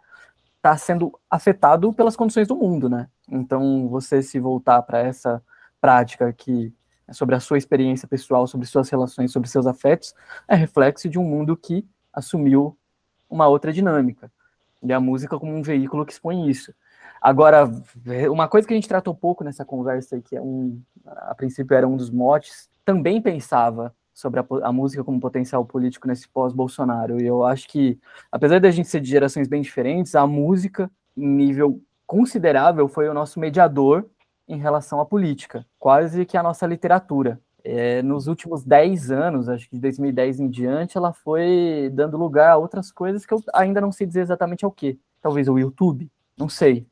S1: está sendo afetado pelas condições do mundo, né? Então, você se voltar para essa prática que é sobre a sua experiência pessoal, sobre suas relações, sobre seus afetos, é reflexo de um mundo que assumiu uma outra dinâmica. E a música como um veículo que expõe isso. Agora, uma coisa que a gente tratou pouco nessa conversa, que é um, a princípio era um dos motes, também pensava sobre a, a música como potencial político nesse pós-Bolsonaro. E eu acho que, apesar da gente ser de gerações bem diferentes, a música, em nível considerável, foi o nosso mediador em relação à política, quase que a nossa literatura. É, nos últimos 10 anos, acho que de 2010 em diante, ela foi dando lugar a outras coisas que eu ainda não sei dizer exatamente ao que. Talvez o YouTube, não sei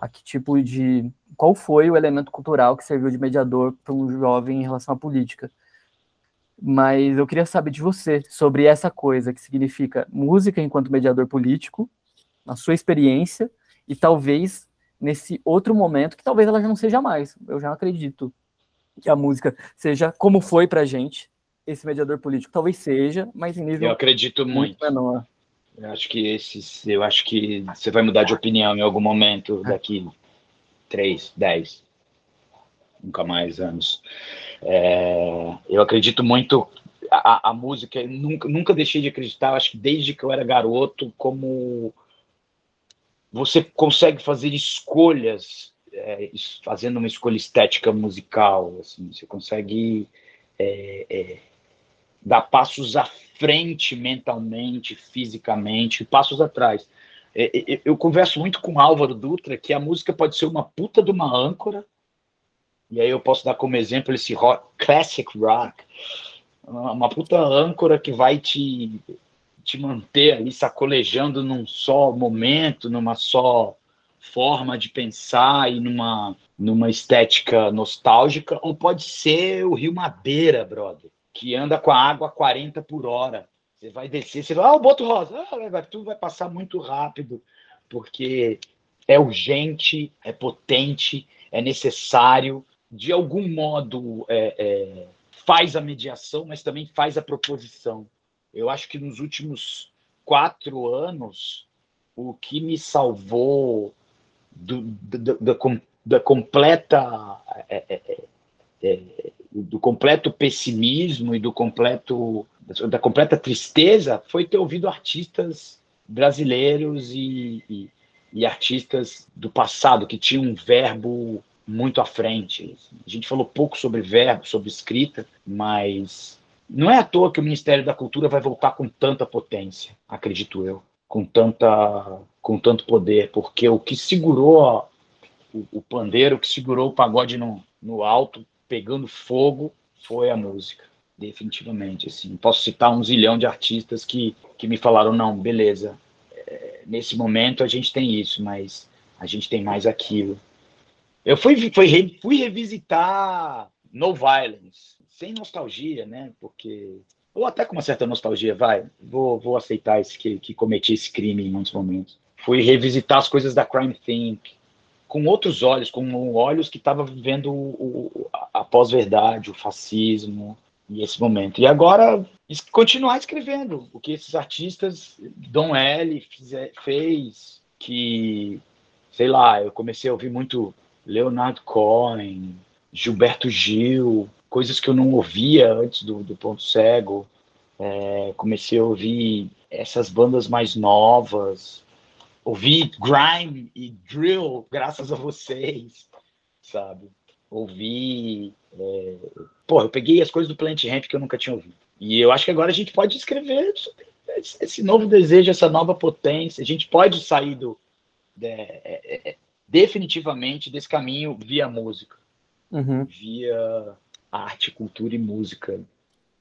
S1: a que tipo de. Qual foi o elemento cultural que serviu de mediador para um jovem em relação à política? Mas eu queria saber de você sobre essa coisa que significa música enquanto mediador político, na sua experiência, e talvez nesse outro momento que talvez ela já não seja mais. Eu já acredito que a música seja como foi para gente esse mediador político. Talvez seja, mas em nível
S2: eu acredito muito, muito menor. Eu acho que esses, eu acho que você vai mudar de opinião em algum momento daqui três, dez, nunca mais anos. É, eu acredito muito a, a música, nunca, nunca deixei de acreditar. Acho que desde que eu era garoto, como você consegue fazer escolhas, é, fazendo uma escolha estética musical, assim, você consegue é, é dar passos à frente mentalmente, fisicamente, passos atrás. É, é, é, eu converso muito com Álvaro Dutra que a música pode ser uma puta de uma âncora, e aí eu posso dar como exemplo esse rock, classic rock, uma puta âncora que vai te, te manter ali sacolejando num só momento, numa só forma de pensar e numa, numa estética nostálgica, ou pode ser o Rio Madeira, brother que anda com a água a 40 por hora. Você vai descer, você vai, ah, o Boto Rosa, ah, tudo vai passar muito rápido, porque é urgente, é potente, é necessário, de algum modo é, é, faz a mediação, mas também faz a proposição. Eu acho que nos últimos quatro anos, o que me salvou do, do, do, da, da, completa é, é, é, é do completo pessimismo e do completo da completa tristeza foi ter ouvido artistas brasileiros e, e, e artistas do passado que tinham um verbo muito à frente. A gente falou pouco sobre verbo, sobre escrita, mas não é à toa que o Ministério da Cultura vai voltar com tanta potência, acredito eu, com tanta com tanto poder, porque o que segurou o, o pandeiro, o que segurou o pagode no, no alto, pegando fogo foi a música, definitivamente. Assim, posso citar um zilhão de artistas que, que me falaram não, beleza, é, nesse momento a gente tem isso, mas a gente tem mais aquilo. Eu fui, fui, fui revisitar No Violence, sem nostalgia, né? Porque ou até com uma certa nostalgia, vai, vou, vou aceitar esse, que, que cometi esse crime em muitos momentos. Fui revisitar as coisas da Crime Think, com outros olhos, com olhos que estava vivendo o, a pós-verdade, o fascismo e esse momento. E agora continuar escrevendo o que esses artistas, Dom L fez, que sei lá, eu comecei a ouvir muito Leonardo Cohen, Gilberto Gil, coisas que eu não ouvia antes do, do Ponto Cego. É, comecei a ouvir essas bandas mais novas, ouvi grime e drill graças a vocês, sabe? Ouvi. É... Pô, eu peguei as coisas do Plant Ramp que eu nunca tinha ouvido. E eu acho que agora a gente pode escrever esse novo desejo, essa nova potência. A gente pode sair do. É, é, é, definitivamente desse caminho via música, uhum. via arte, cultura e música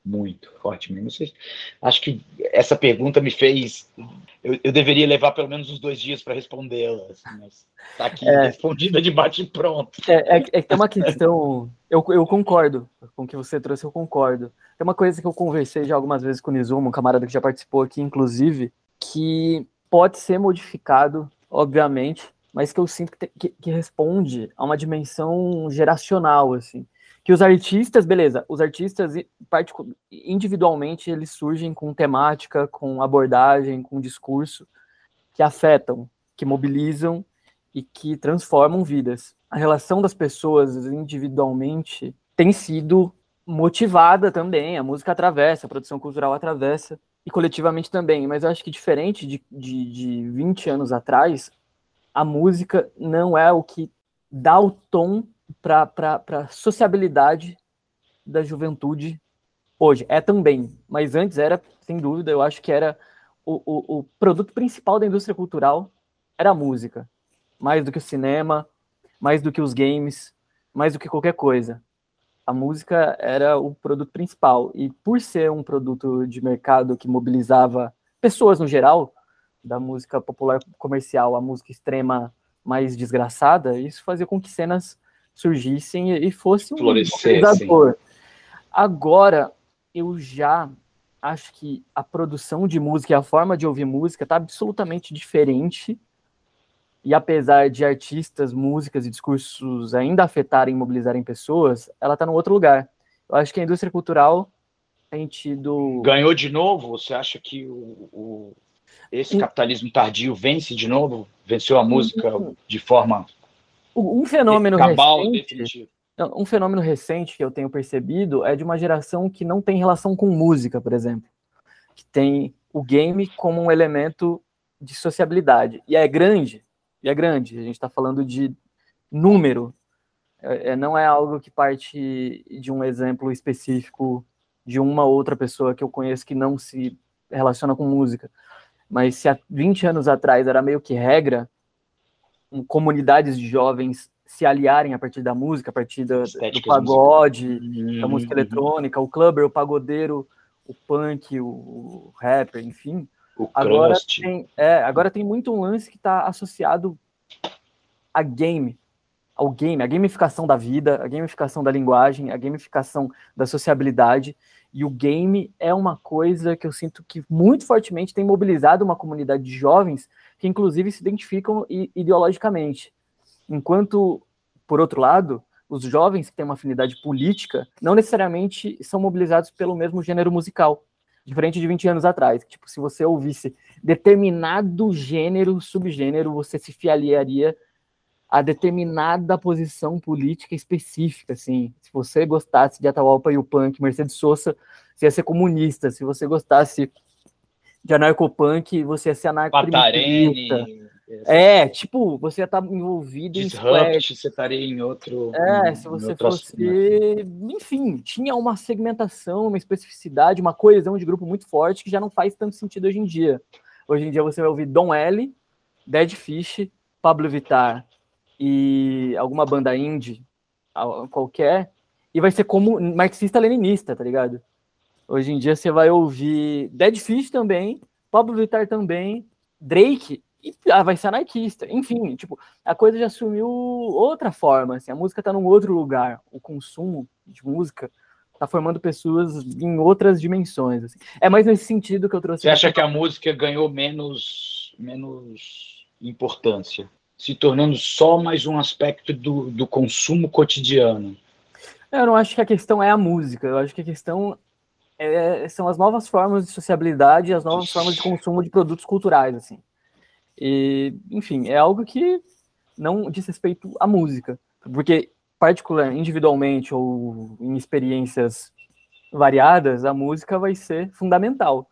S2: muito fortemente. acho que essa pergunta me fez. Eu, eu deveria levar pelo menos uns dois dias para respondê-la, assim, mas está aqui é, respondida de bate pronto.
S1: É, é, é, é uma questão. Eu, eu concordo com o que você trouxe, eu concordo. Tem uma coisa que eu conversei já algumas vezes com o Nizuma, um camarada que já participou aqui, inclusive, que pode ser modificado, obviamente, mas que eu sinto que, que, que responde a uma dimensão geracional, assim que os artistas, beleza, os artistas individualmente eles surgem com temática, com abordagem, com discurso que afetam, que mobilizam e que transformam vidas. A relação das pessoas individualmente tem sido motivada também, a música atravessa, a produção cultural atravessa, e coletivamente também, mas eu acho que diferente de, de, de 20 anos atrás, a música não é o que dá o tom para a sociabilidade da juventude hoje. É também, mas antes era, sem dúvida, eu acho que era o, o, o produto principal da indústria cultural era a música. Mais do que o cinema, mais do que os games, mais do que qualquer coisa. A música era o produto principal. E por ser um produto de mercado que mobilizava pessoas no geral, da música popular comercial à música extrema mais desgraçada, isso fazia com que cenas surgissem e fosse um
S2: mobilizador.
S1: Agora, eu já acho que a produção de música e a forma de ouvir música está absolutamente diferente. E apesar de artistas, músicas e discursos ainda afetarem e mobilizarem pessoas, ela está num outro lugar. Eu acho que a indústria cultural tem tido.
S2: Ganhou de novo? Você acha que o, o esse capitalismo tardio vence de novo? Venceu a música de forma
S1: um fenômeno recente, um fenômeno recente que eu tenho percebido é de uma geração que não tem relação com música, por exemplo, que tem o game como um elemento de sociabilidade e é grande, e é grande. A gente está falando de número, é, é, não é algo que parte de um exemplo específico de uma outra pessoa que eu conheço que não se relaciona com música. Mas se há 20 anos atrás era meio que regra, comunidades de jovens se aliarem a partir da música, a partir do, do pagode, uhum. da música eletrônica, o clubber, o pagodeiro, o punk, o rapper, enfim.
S2: O
S1: agora tem, é, agora tem muito um lance que está associado a game, ao game, a gamificação da vida, a gamificação da linguagem, a gamificação da sociabilidade. E o game é uma coisa que eu sinto que muito fortemente tem mobilizado uma comunidade de jovens que, inclusive, se identificam ideologicamente. Enquanto, por outro lado, os jovens que têm uma afinidade política não necessariamente são mobilizados pelo mesmo gênero musical, diferente de 20 anos atrás. Tipo, se você ouvisse determinado gênero, subgênero, você se filiaria a determinada posição política específica, assim. Se você gostasse de Atahualpa e o Punk, Mercedes Sosa, você ia ser comunista. Se você gostasse de anarcopunk, você ia ser anarco É, tipo, você ia estar envolvido
S2: Disrupt, em você estaria em outro.
S1: É, se você fosse. Enfim, tinha uma segmentação, uma especificidade, uma coesão de grupo muito forte que já não faz tanto sentido hoje em dia. Hoje em dia você vai ouvir Dom L, Dead Fish, Pablo Vittar, e alguma banda indie qualquer, e vai ser como marxista-leninista, tá ligado? Hoje em dia você vai ouvir Dead Fish também, Pablo Vittar também, Drake, e ah, vai ser anarquista. Enfim, tipo, a coisa já assumiu outra forma, assim, a música tá num outro lugar. O consumo de música tá formando pessoas em outras dimensões. Assim. É mais nesse sentido que eu trouxe.
S2: Você acha que a música ganhou menos, menos importância? se tornando só mais um aspecto do, do consumo cotidiano?
S1: Eu não acho que a questão é a música, eu acho que a questão é, são as novas formas de sociabilidade, as novas formas de consumo de produtos culturais, assim. E, enfim, é algo que não diz respeito à música, porque particular, individualmente ou em experiências variadas, a música vai ser fundamental.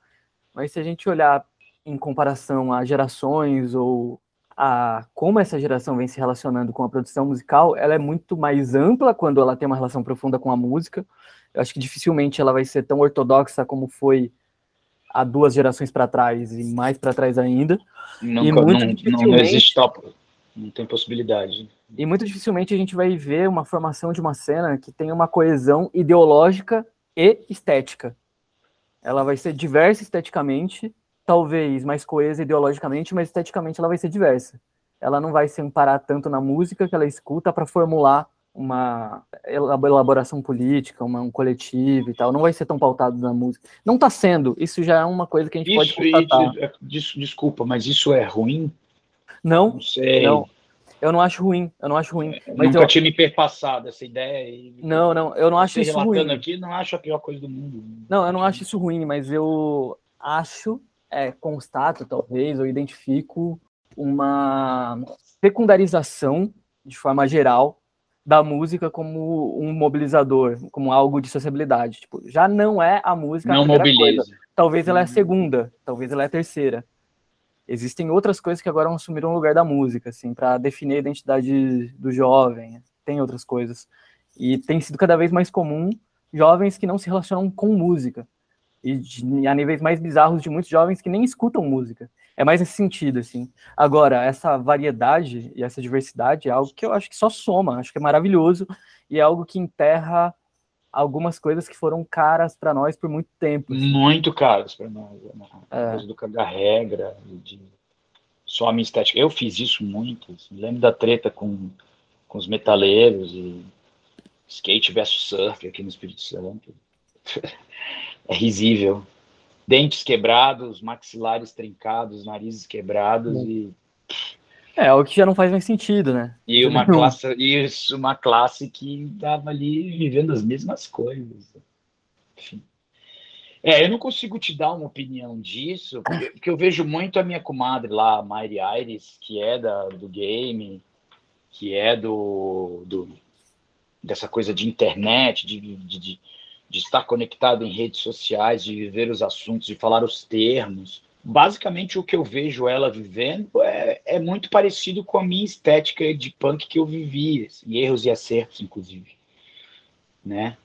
S1: Mas se a gente olhar em comparação a gerações ou a como essa geração vem se relacionando com a produção musical, ela é muito mais ampla quando ela tem uma relação profunda com a música. Eu acho que dificilmente ela vai ser tão ortodoxa como foi há duas gerações para trás e mais para trás ainda.
S2: Nunca, e muito não, dificilmente, não existe top, não tem possibilidade.
S1: E muito dificilmente a gente vai ver uma formação de uma cena que tem uma coesão ideológica e estética. Ela vai ser diversa esteticamente, talvez mais coesa ideologicamente, mas esteticamente ela vai ser diversa. Ela não vai se amparar tanto na música que ela escuta para formular uma elaboração política, uma, um coletivo e tal, não vai ser tão pautado na música. Não está sendo, isso já é uma coisa que a gente isso, pode constatar.
S2: Isso, desculpa, mas isso é ruim?
S1: Não, não sei. Não, eu não acho ruim, eu não acho ruim.
S2: É, mas nunca eu... tinha me perpassado essa ideia. E...
S1: Não, não, eu não acho isso ruim.
S2: aqui, não acho a pior coisa do mundo.
S1: Não, eu não acho isso ruim, mas eu acho, é, constato talvez, ou identifico uma secundarização, de forma geral, da música como um mobilizador, como algo de sociabilidade. Tipo, já não é a música.
S2: Não a mobiliza. Coisa.
S1: Talvez ela é a uhum. segunda, talvez ela é a terceira. Existem outras coisas que agora assumiram o lugar da música, assim, para definir a identidade do jovem. Tem outras coisas. E tem sido cada vez mais comum jovens que não se relacionam com música. E de, a níveis mais bizarros de muitos jovens que nem escutam música. É mais nesse sentido, assim. Agora, essa variedade e essa diversidade é algo que eu acho que só soma, acho que é maravilhoso e é algo que enterra algumas coisas que foram caras para nós por muito tempo.
S2: Assim. Muito caras para nós. Né? É. Coisa do cagar regra, de só a minha estética. Eu fiz isso muito. Assim. Lembro da treta com, com os metaleiros e skate versus surf aqui no Espírito Santo. é risível dentes quebrados, maxilares trincados, narizes quebrados e
S1: é, o que já não faz mais sentido, né?
S2: E uma classe, isso, uma classe que estava ali vivendo as mesmas coisas. Enfim. É, eu não consigo te dar uma opinião disso, porque, porque eu vejo muito a minha comadre lá, a Mayri Aires, que é da, do game, que é do, do dessa coisa de internet, de, de, de de estar conectado em redes sociais, de viver os assuntos, de falar os termos. Basicamente, o que eu vejo ela vivendo é, é muito parecido com a minha estética de punk que eu vivi, assim, erros e acertos, inclusive. Né?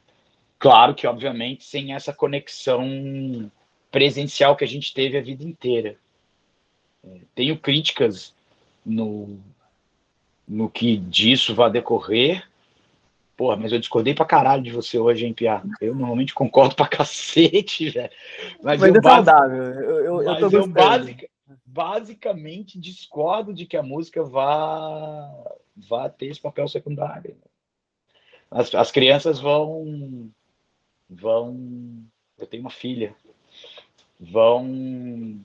S2: Claro que, obviamente, sem essa conexão presencial que a gente teve a vida inteira. É, tenho críticas no, no que disso vai decorrer, Porra, mas eu discordei pra caralho de você hoje, hein, Pia? Eu normalmente concordo pra cacete, velho.
S1: Mas, mas eu, é saudável. Eu, eu,
S2: mas eu, eu basic, basicamente discordo de que a música vá, vá ter esse papel secundário. As, as crianças vão. vão. Eu tenho uma filha. Vão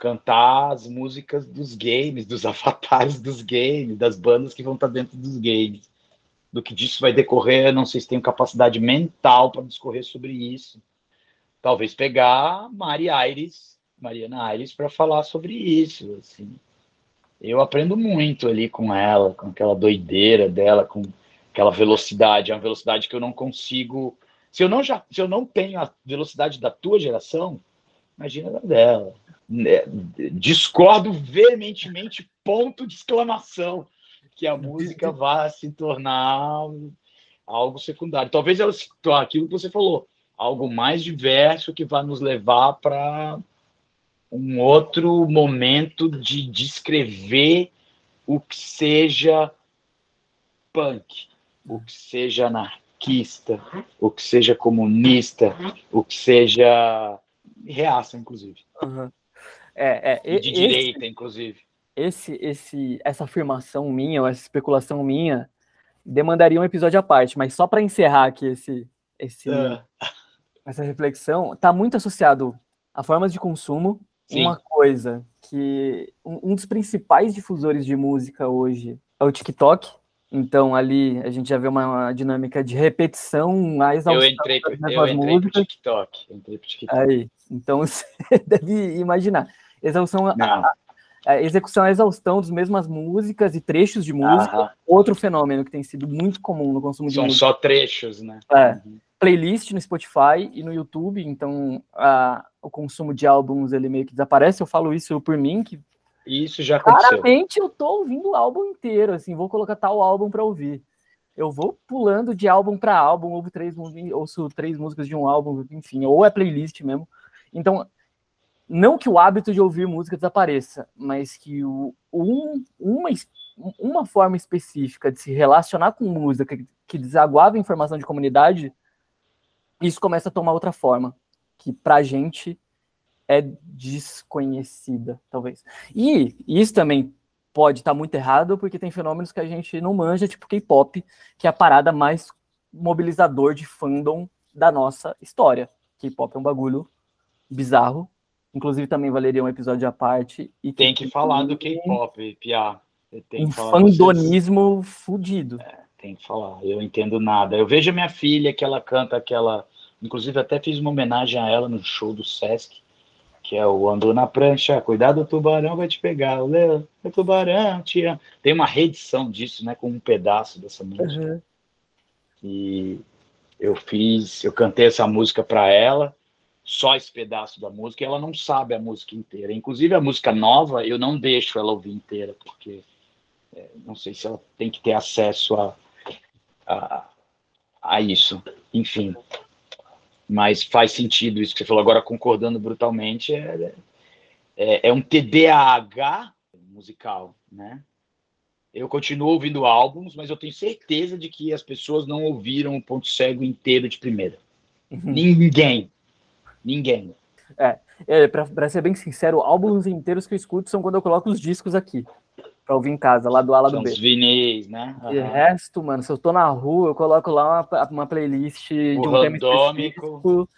S2: cantar as músicas dos games, dos avatares dos games, das bandas que vão estar dentro dos games do que disso vai decorrer, não sei se tenho capacidade mental para discorrer sobre isso. Talvez pegar Mari Aires, Mariana Aires, para falar sobre isso. Assim. Eu aprendo muito ali com ela, com aquela doideira dela, com aquela velocidade, é uma velocidade que eu não consigo. Se eu não, já, se eu não tenho a velocidade da tua geração, imagina a dela. É, discordo veementemente, ponto de exclamação que a música vá se tornar algo secundário. Talvez ela se torne aquilo que você falou, algo mais diverso que vai nos levar para um outro momento de descrever o que seja punk, o que seja anarquista, o que seja comunista, o que seja reaça, inclusive.
S1: Uhum. É,
S2: é, de esse, direita, inclusive
S1: esse, esse, essa afirmação minha, ou essa especulação minha, demandaria um episódio à parte, mas só para encerrar aqui esse, esse, é. essa reflexão, está muito associado a formas de consumo. Sim. Uma coisa que um, um, dos principais difusores de música hoje é o TikTok. Então ali a gente já vê uma, dinâmica de repetição mais
S2: Eu entrei, eu entrei pro TikTok. Entrei pro TikTok.
S1: Aí, então você deve imaginar. Exaustão, a, é, execução à exaustão das mesmas músicas e trechos de música.
S2: Aham.
S1: Outro fenômeno que tem sido muito comum no consumo de
S2: São
S1: música.
S2: só trechos, né?
S1: É.
S2: Uhum.
S1: Playlist no Spotify e no YouTube, então a- o consumo de álbuns ele meio que desaparece. Eu falo isso por mim, que
S2: Isso já aconteceu.
S1: Claramente eu tô ouvindo o álbum inteiro, assim, vou colocar tal álbum para ouvir. Eu vou pulando de álbum para álbum, ouvo três, ouço três músicas de um álbum, enfim, ou é playlist mesmo. Então, não que o hábito de ouvir música desapareça, mas que o, um- uma, uma forma específica de se relacionar com música que, que desaguava informação de comunidade, isso começa a tomar outra forma, que pra gente é desconhecida, talvez. E isso também pode estar muito errado, porque tem fenômenos que a gente não manja, tipo K-pop, que é a parada mais mobilizador de fandom da nossa história. K-pop é um bagulho bizarro. Inclusive, também valeria um episódio à parte. E
S2: Tem que falar do K-pop, Pia. Tem
S1: Um
S2: que
S1: fandonismo fudido.
S2: Tem que falar, eu entendo nada. Eu vejo a minha filha que ela canta aquela. Inclusive, até fiz uma homenagem a ela no show do Sesc, que é o Andou na Prancha, Cuidado, o tubarão vai te pegar, o leão, o tubarão te ama. Tem uma reedição disso, né, com um pedaço dessa música. E eu fiz, eu cantei essa música para ela, só esse pedaço da música, ela não sabe a música inteira. Inclusive, a música nova, eu não deixo ela ouvir inteira, porque é, não sei se ela tem que ter acesso a, a, a isso. Enfim. Mas faz sentido isso que você falou. Agora, concordando brutalmente, é, é, é um TDAH musical, né? Eu continuo ouvindo álbuns, mas eu tenho certeza de que as pessoas não ouviram o Ponto Cego inteiro de primeira. Ninguém. Ninguém.
S1: É, pra, pra ser bem sincero, álbuns inteiros que eu escuto são quando eu coloco os discos aqui. Pra ouvir em casa, lá do A, lá do
S2: São
S1: B.
S2: os vinis, né?
S1: De
S2: Aham.
S1: resto, mano, se eu tô na rua, eu coloco lá uma, uma playlist de
S2: O
S1: um tema
S2: randômico.
S1: específico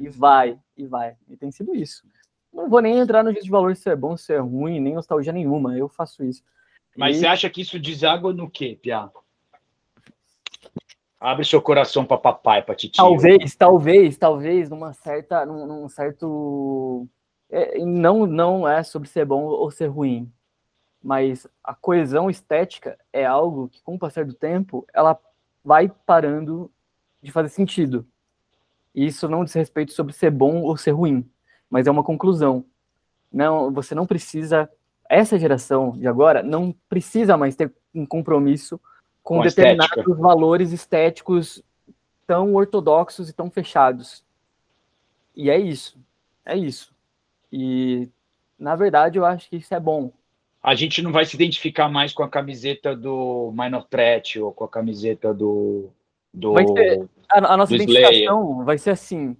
S1: e vai, e vai. E tem sido isso. Não vou nem entrar no juízo de valor se é bom, se é ruim, nem nostalgia nenhuma. Eu faço isso.
S2: Mas
S1: E-
S2: você acha que isso deságua no quê, Pia? Abre seu coração para papai, para titio.
S1: Talvez, talvez, talvez, numa certa, num, num certo, é, não, não é sobre ser bom ou ser ruim, mas a coesão estética é algo que, com o passar do tempo, ela vai parando de fazer sentido. E isso não diz respeito sobre ser bom ou ser ruim, mas é uma conclusão. Não, você não precisa, essa geração de agora não precisa mais ter um compromisso com,
S2: Com
S1: determinados
S2: estética.
S1: valores estéticos tão ortodoxos e tão fechados. E é isso. É isso. E, na verdade, eu acho que isso é bom.
S2: A gente não vai se identificar mais com a camiseta do Minor Threat ou com a camiseta do. do...
S1: Vai ter- A, a nossa
S2: Do Slayer.
S1: identificação vai ser assim.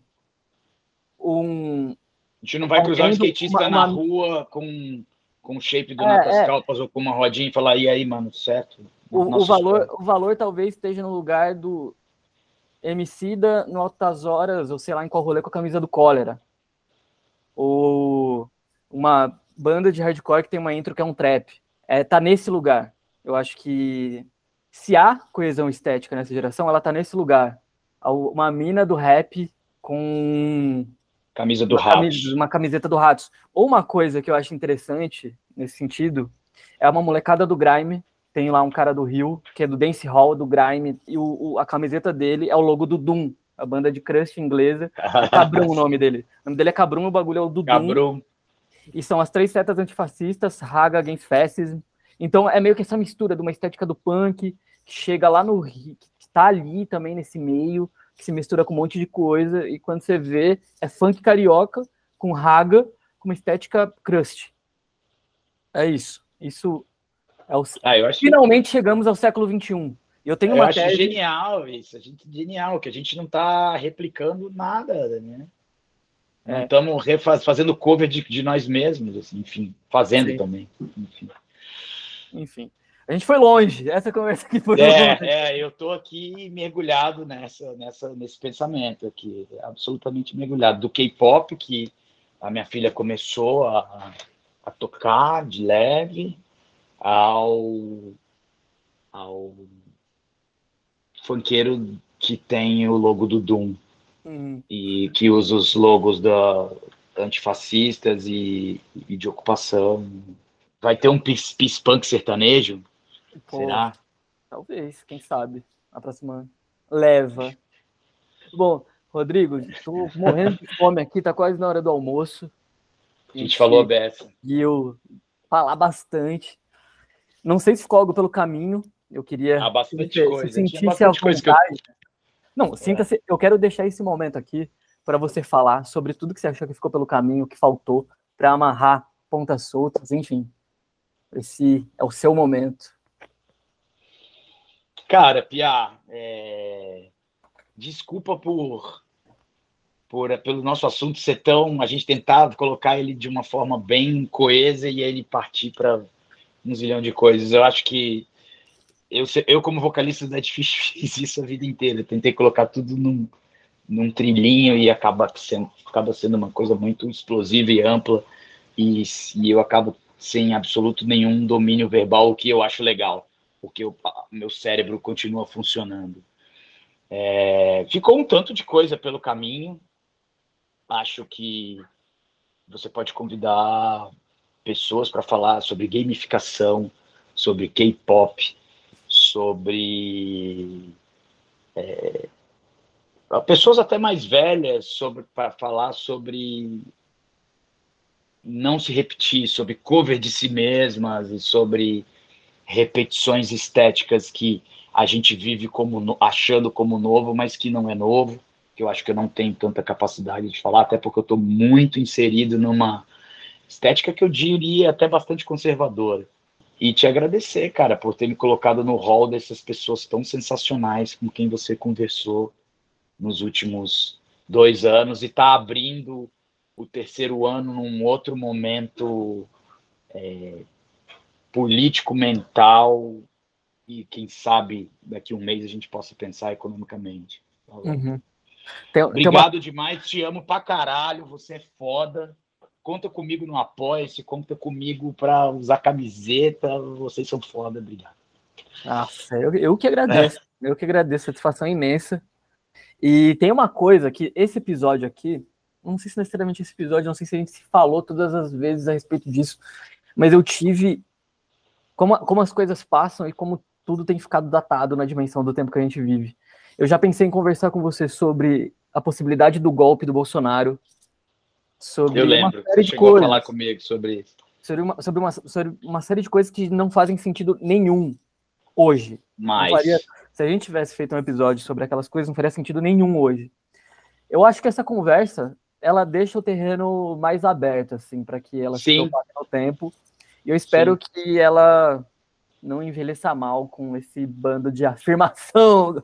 S1: Um,
S2: A gente não vai cruzar um skatista
S1: uma-
S2: na
S1: uma-
S2: rua com, com o shape do
S1: É,
S2: Natas
S1: é.
S2: Calpas ou com uma rodinha e falar, e aí, mano, certo?
S1: O, o valor,
S2: história.
S1: o valor talvez esteja no lugar do Emicida no Altas Horas, ou sei lá em qual rolê com a camisa do Cólera. Ou uma banda de hardcore que tem uma intro que é um trap. É, tá nesse lugar. Eu acho que se há coesão estética nessa geração, ela tá nesse lugar. Uma mina do rap com
S2: Camisa do
S1: uma,
S2: Ratos.
S1: camisa- uma camiseta do Ratos. Ou uma coisa que eu acho interessante nesse sentido é uma molecada do Grime. Tem lá um cara do Rio, que é do Dance Hall, do Grime, e o, o- a camiseta dele é o logo do Doom, a banda de crust inglesa. É Cabrum o nome dele. O nome dele é Cabrum, o bagulho é o do Doom.
S2: Cabrum.
S1: E são as três setas antifascistas, Raga Against Fascism. Então é meio que essa mistura de uma estética do punk, que chega lá no Rio, que tá ali também nesse meio, que se mistura com um monte de coisa, e quando você vê, é funk carioca, com Raga, com uma estética crust. É isso. Isso é o...
S2: Ah, eu acho
S1: Finalmente chegamos ao século XXI. Eu tenho
S2: Eu
S1: uma
S2: acho
S1: tese...
S2: genial isso, a gente genial, que a gente não está replicando nada, né? Não
S1: É.
S2: estamos fazendo cover de, de nós mesmos, assim, enfim, fazendo
S1: Sim.
S2: também. Enfim.
S1: Enfim. A gente foi longe. Essa conversa aqui foi longe.
S2: É, é, eu estou aqui mergulhado nessa, nessa, nesse pensamento aqui, absolutamente mergulhado. Do K-pop, que a minha filha começou a, a tocar de leve, ao, ao funkeiro que tem o logo do Doom.
S1: Hum,
S2: e que usa os logos da antifascistas e, e de ocupação Vai ter um pis-punk sertanejo? Pô, Será?
S1: Talvez, quem sabe. A próxima leva. Bom, Rodrigo, estou morrendo de fome aqui, tá quase na hora do almoço.
S2: A gente, falou a beça.
S1: E eu falar bastante. Não sei se ficou algo pelo caminho. Eu queria
S2: ah, bastante que coisa.
S1: sentisse bastante a vontade. Eu... Não, sinta-se. Eu quero deixar esse momento aqui para você falar sobre tudo que você achou que ficou pelo caminho, que faltou para amarrar pontas soltas, enfim. Esse é o seu momento.
S2: Cara, Pia, é... desculpa por, por pelo nosso assunto ser tão. A gente tentar colocar ele de uma forma bem coesa e ele partir para um zilhão de coisas. Eu acho que eu, eu como vocalista da difícil fiz isso a vida inteira. tentei colocar tudo num, num trilhinho e acaba sendo, acaba sendo uma coisa muito explosiva e ampla. E, e eu acabo sem absoluto nenhum domínio verbal, o que eu acho legal, porque o meu cérebro continua funcionando. É, ficou um tanto de coisa pelo caminho. Acho que você pode convidar pessoas para falar sobre gamificação, sobre K-pop, sobre é, pessoas até mais velhas para falar sobre não se repetir, sobre cover de si mesmas e sobre repetições estéticas que a gente vive como achando como novo, mas que não é novo, que eu acho que eu não tenho tanta capacidade de falar, até porque eu estou muito inserido numa estética que eu diria até bastante conservadora. E te agradecer, cara, por ter me colocado no hall dessas pessoas tão sensacionais com quem você conversou nos últimos dois anos e tá abrindo o terceiro ano num outro momento é, político, mental e quem sabe daqui a um mês a gente possa pensar economicamente. Tá uhum. Tem, Obrigado tem uma... demais, te amo pra caralho, você é foda. Conta comigo no Apoia-se, conta comigo para usar camiseta, vocês são foda, obrigado.
S1: Nossa, eu, eu que agradeço, é. eu que agradeço, satisfação imensa. E tem uma coisa que esse episódio aqui, não sei se necessariamente esse episódio, não sei se a gente se falou todas as vezes a respeito disso, mas eu tive como, como as coisas passam e como tudo tem ficado datado na dimensão do tempo que a gente vive. Eu já pensei em conversar com você sobre a possibilidade do golpe do Bolsonaro,
S2: sobre eu lembro, uma série de coisas, falar comigo sobre isso.
S1: Sobre uma, sobre, uma, sobre uma série de coisas que não fazem sentido nenhum hoje.
S2: Mas...
S1: Faria, se a gente tivesse feito um episódio sobre aquelas coisas, não faria sentido nenhum hoje. Eu acho que essa conversa ela deixa o terreno mais aberto, assim, para que ela
S2: Sim.
S1: se no tempo. E eu espero Sim. que ela não envelheça mal com esse bando de afirmação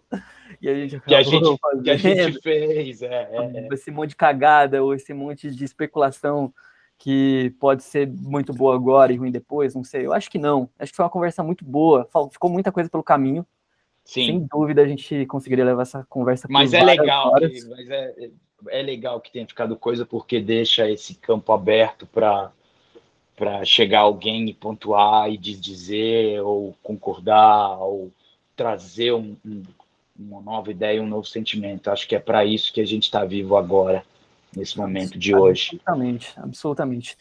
S2: que a gente, que a gente, que a gente fez. É, é,
S1: é. Esse monte de cagada ou esse monte de especulação que pode ser muito boa agora e ruim depois, não sei. Eu acho que não. Acho que foi uma conversa muito boa. Ficou muita coisa pelo caminho.
S2: Sim.
S1: Sem dúvida a gente conseguiria levar essa conversa.
S2: Mas é legal. Que, mas é, é legal que tenha ficado coisa porque deixa esse campo aberto para para chegar alguém e pontuar e dizer ou concordar ou trazer um, um, uma nova ideia, um novo sentimento. Acho que é para isso que a gente está vivo agora, nesse momento de hoje.
S1: Absolutamente, absolutamente.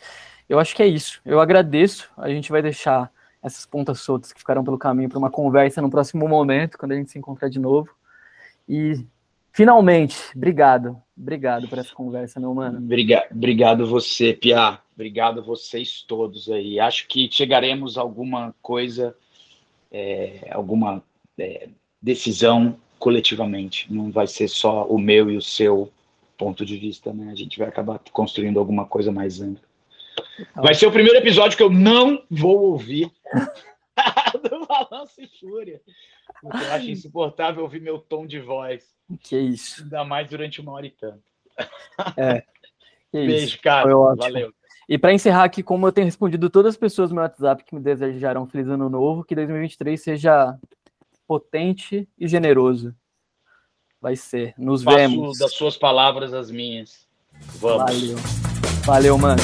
S1: Eu acho que é isso. Eu agradeço. A gente vai deixar essas pontas soltas que ficaram pelo caminho para uma conversa no próximo momento, quando a gente se encontrar de novo. E Finalmente, obrigado. Obrigado por essa conversa, meu mano.
S2: Obrigado, obrigado você, Pia. Obrigado vocês todos aí. Acho que chegaremos a alguma coisa, é, alguma é, decisão coletivamente. Não vai ser só o meu e o seu ponto de vista, né? A gente vai acabar construindo alguma coisa mais ampla. Vai ser o primeiro episódio que eu não vou ouvir Balanço e Fúria. Porque eu acho insuportável ouvir meu tom de voz.
S1: Que isso.
S2: Ainda mais durante uma hora e tanto.
S1: É.
S2: Que Beijo, isso. cara. Valeu.
S1: E para encerrar aqui, como eu tenho respondido todas as pessoas no meu WhatsApp que me desejaram um feliz ano novo, que 2023 seja potente e generoso. Vai ser. Nos
S2: Faço
S1: vemos.
S2: das suas palavras as minhas. Vamos.
S1: Valeu. Valeu, mano.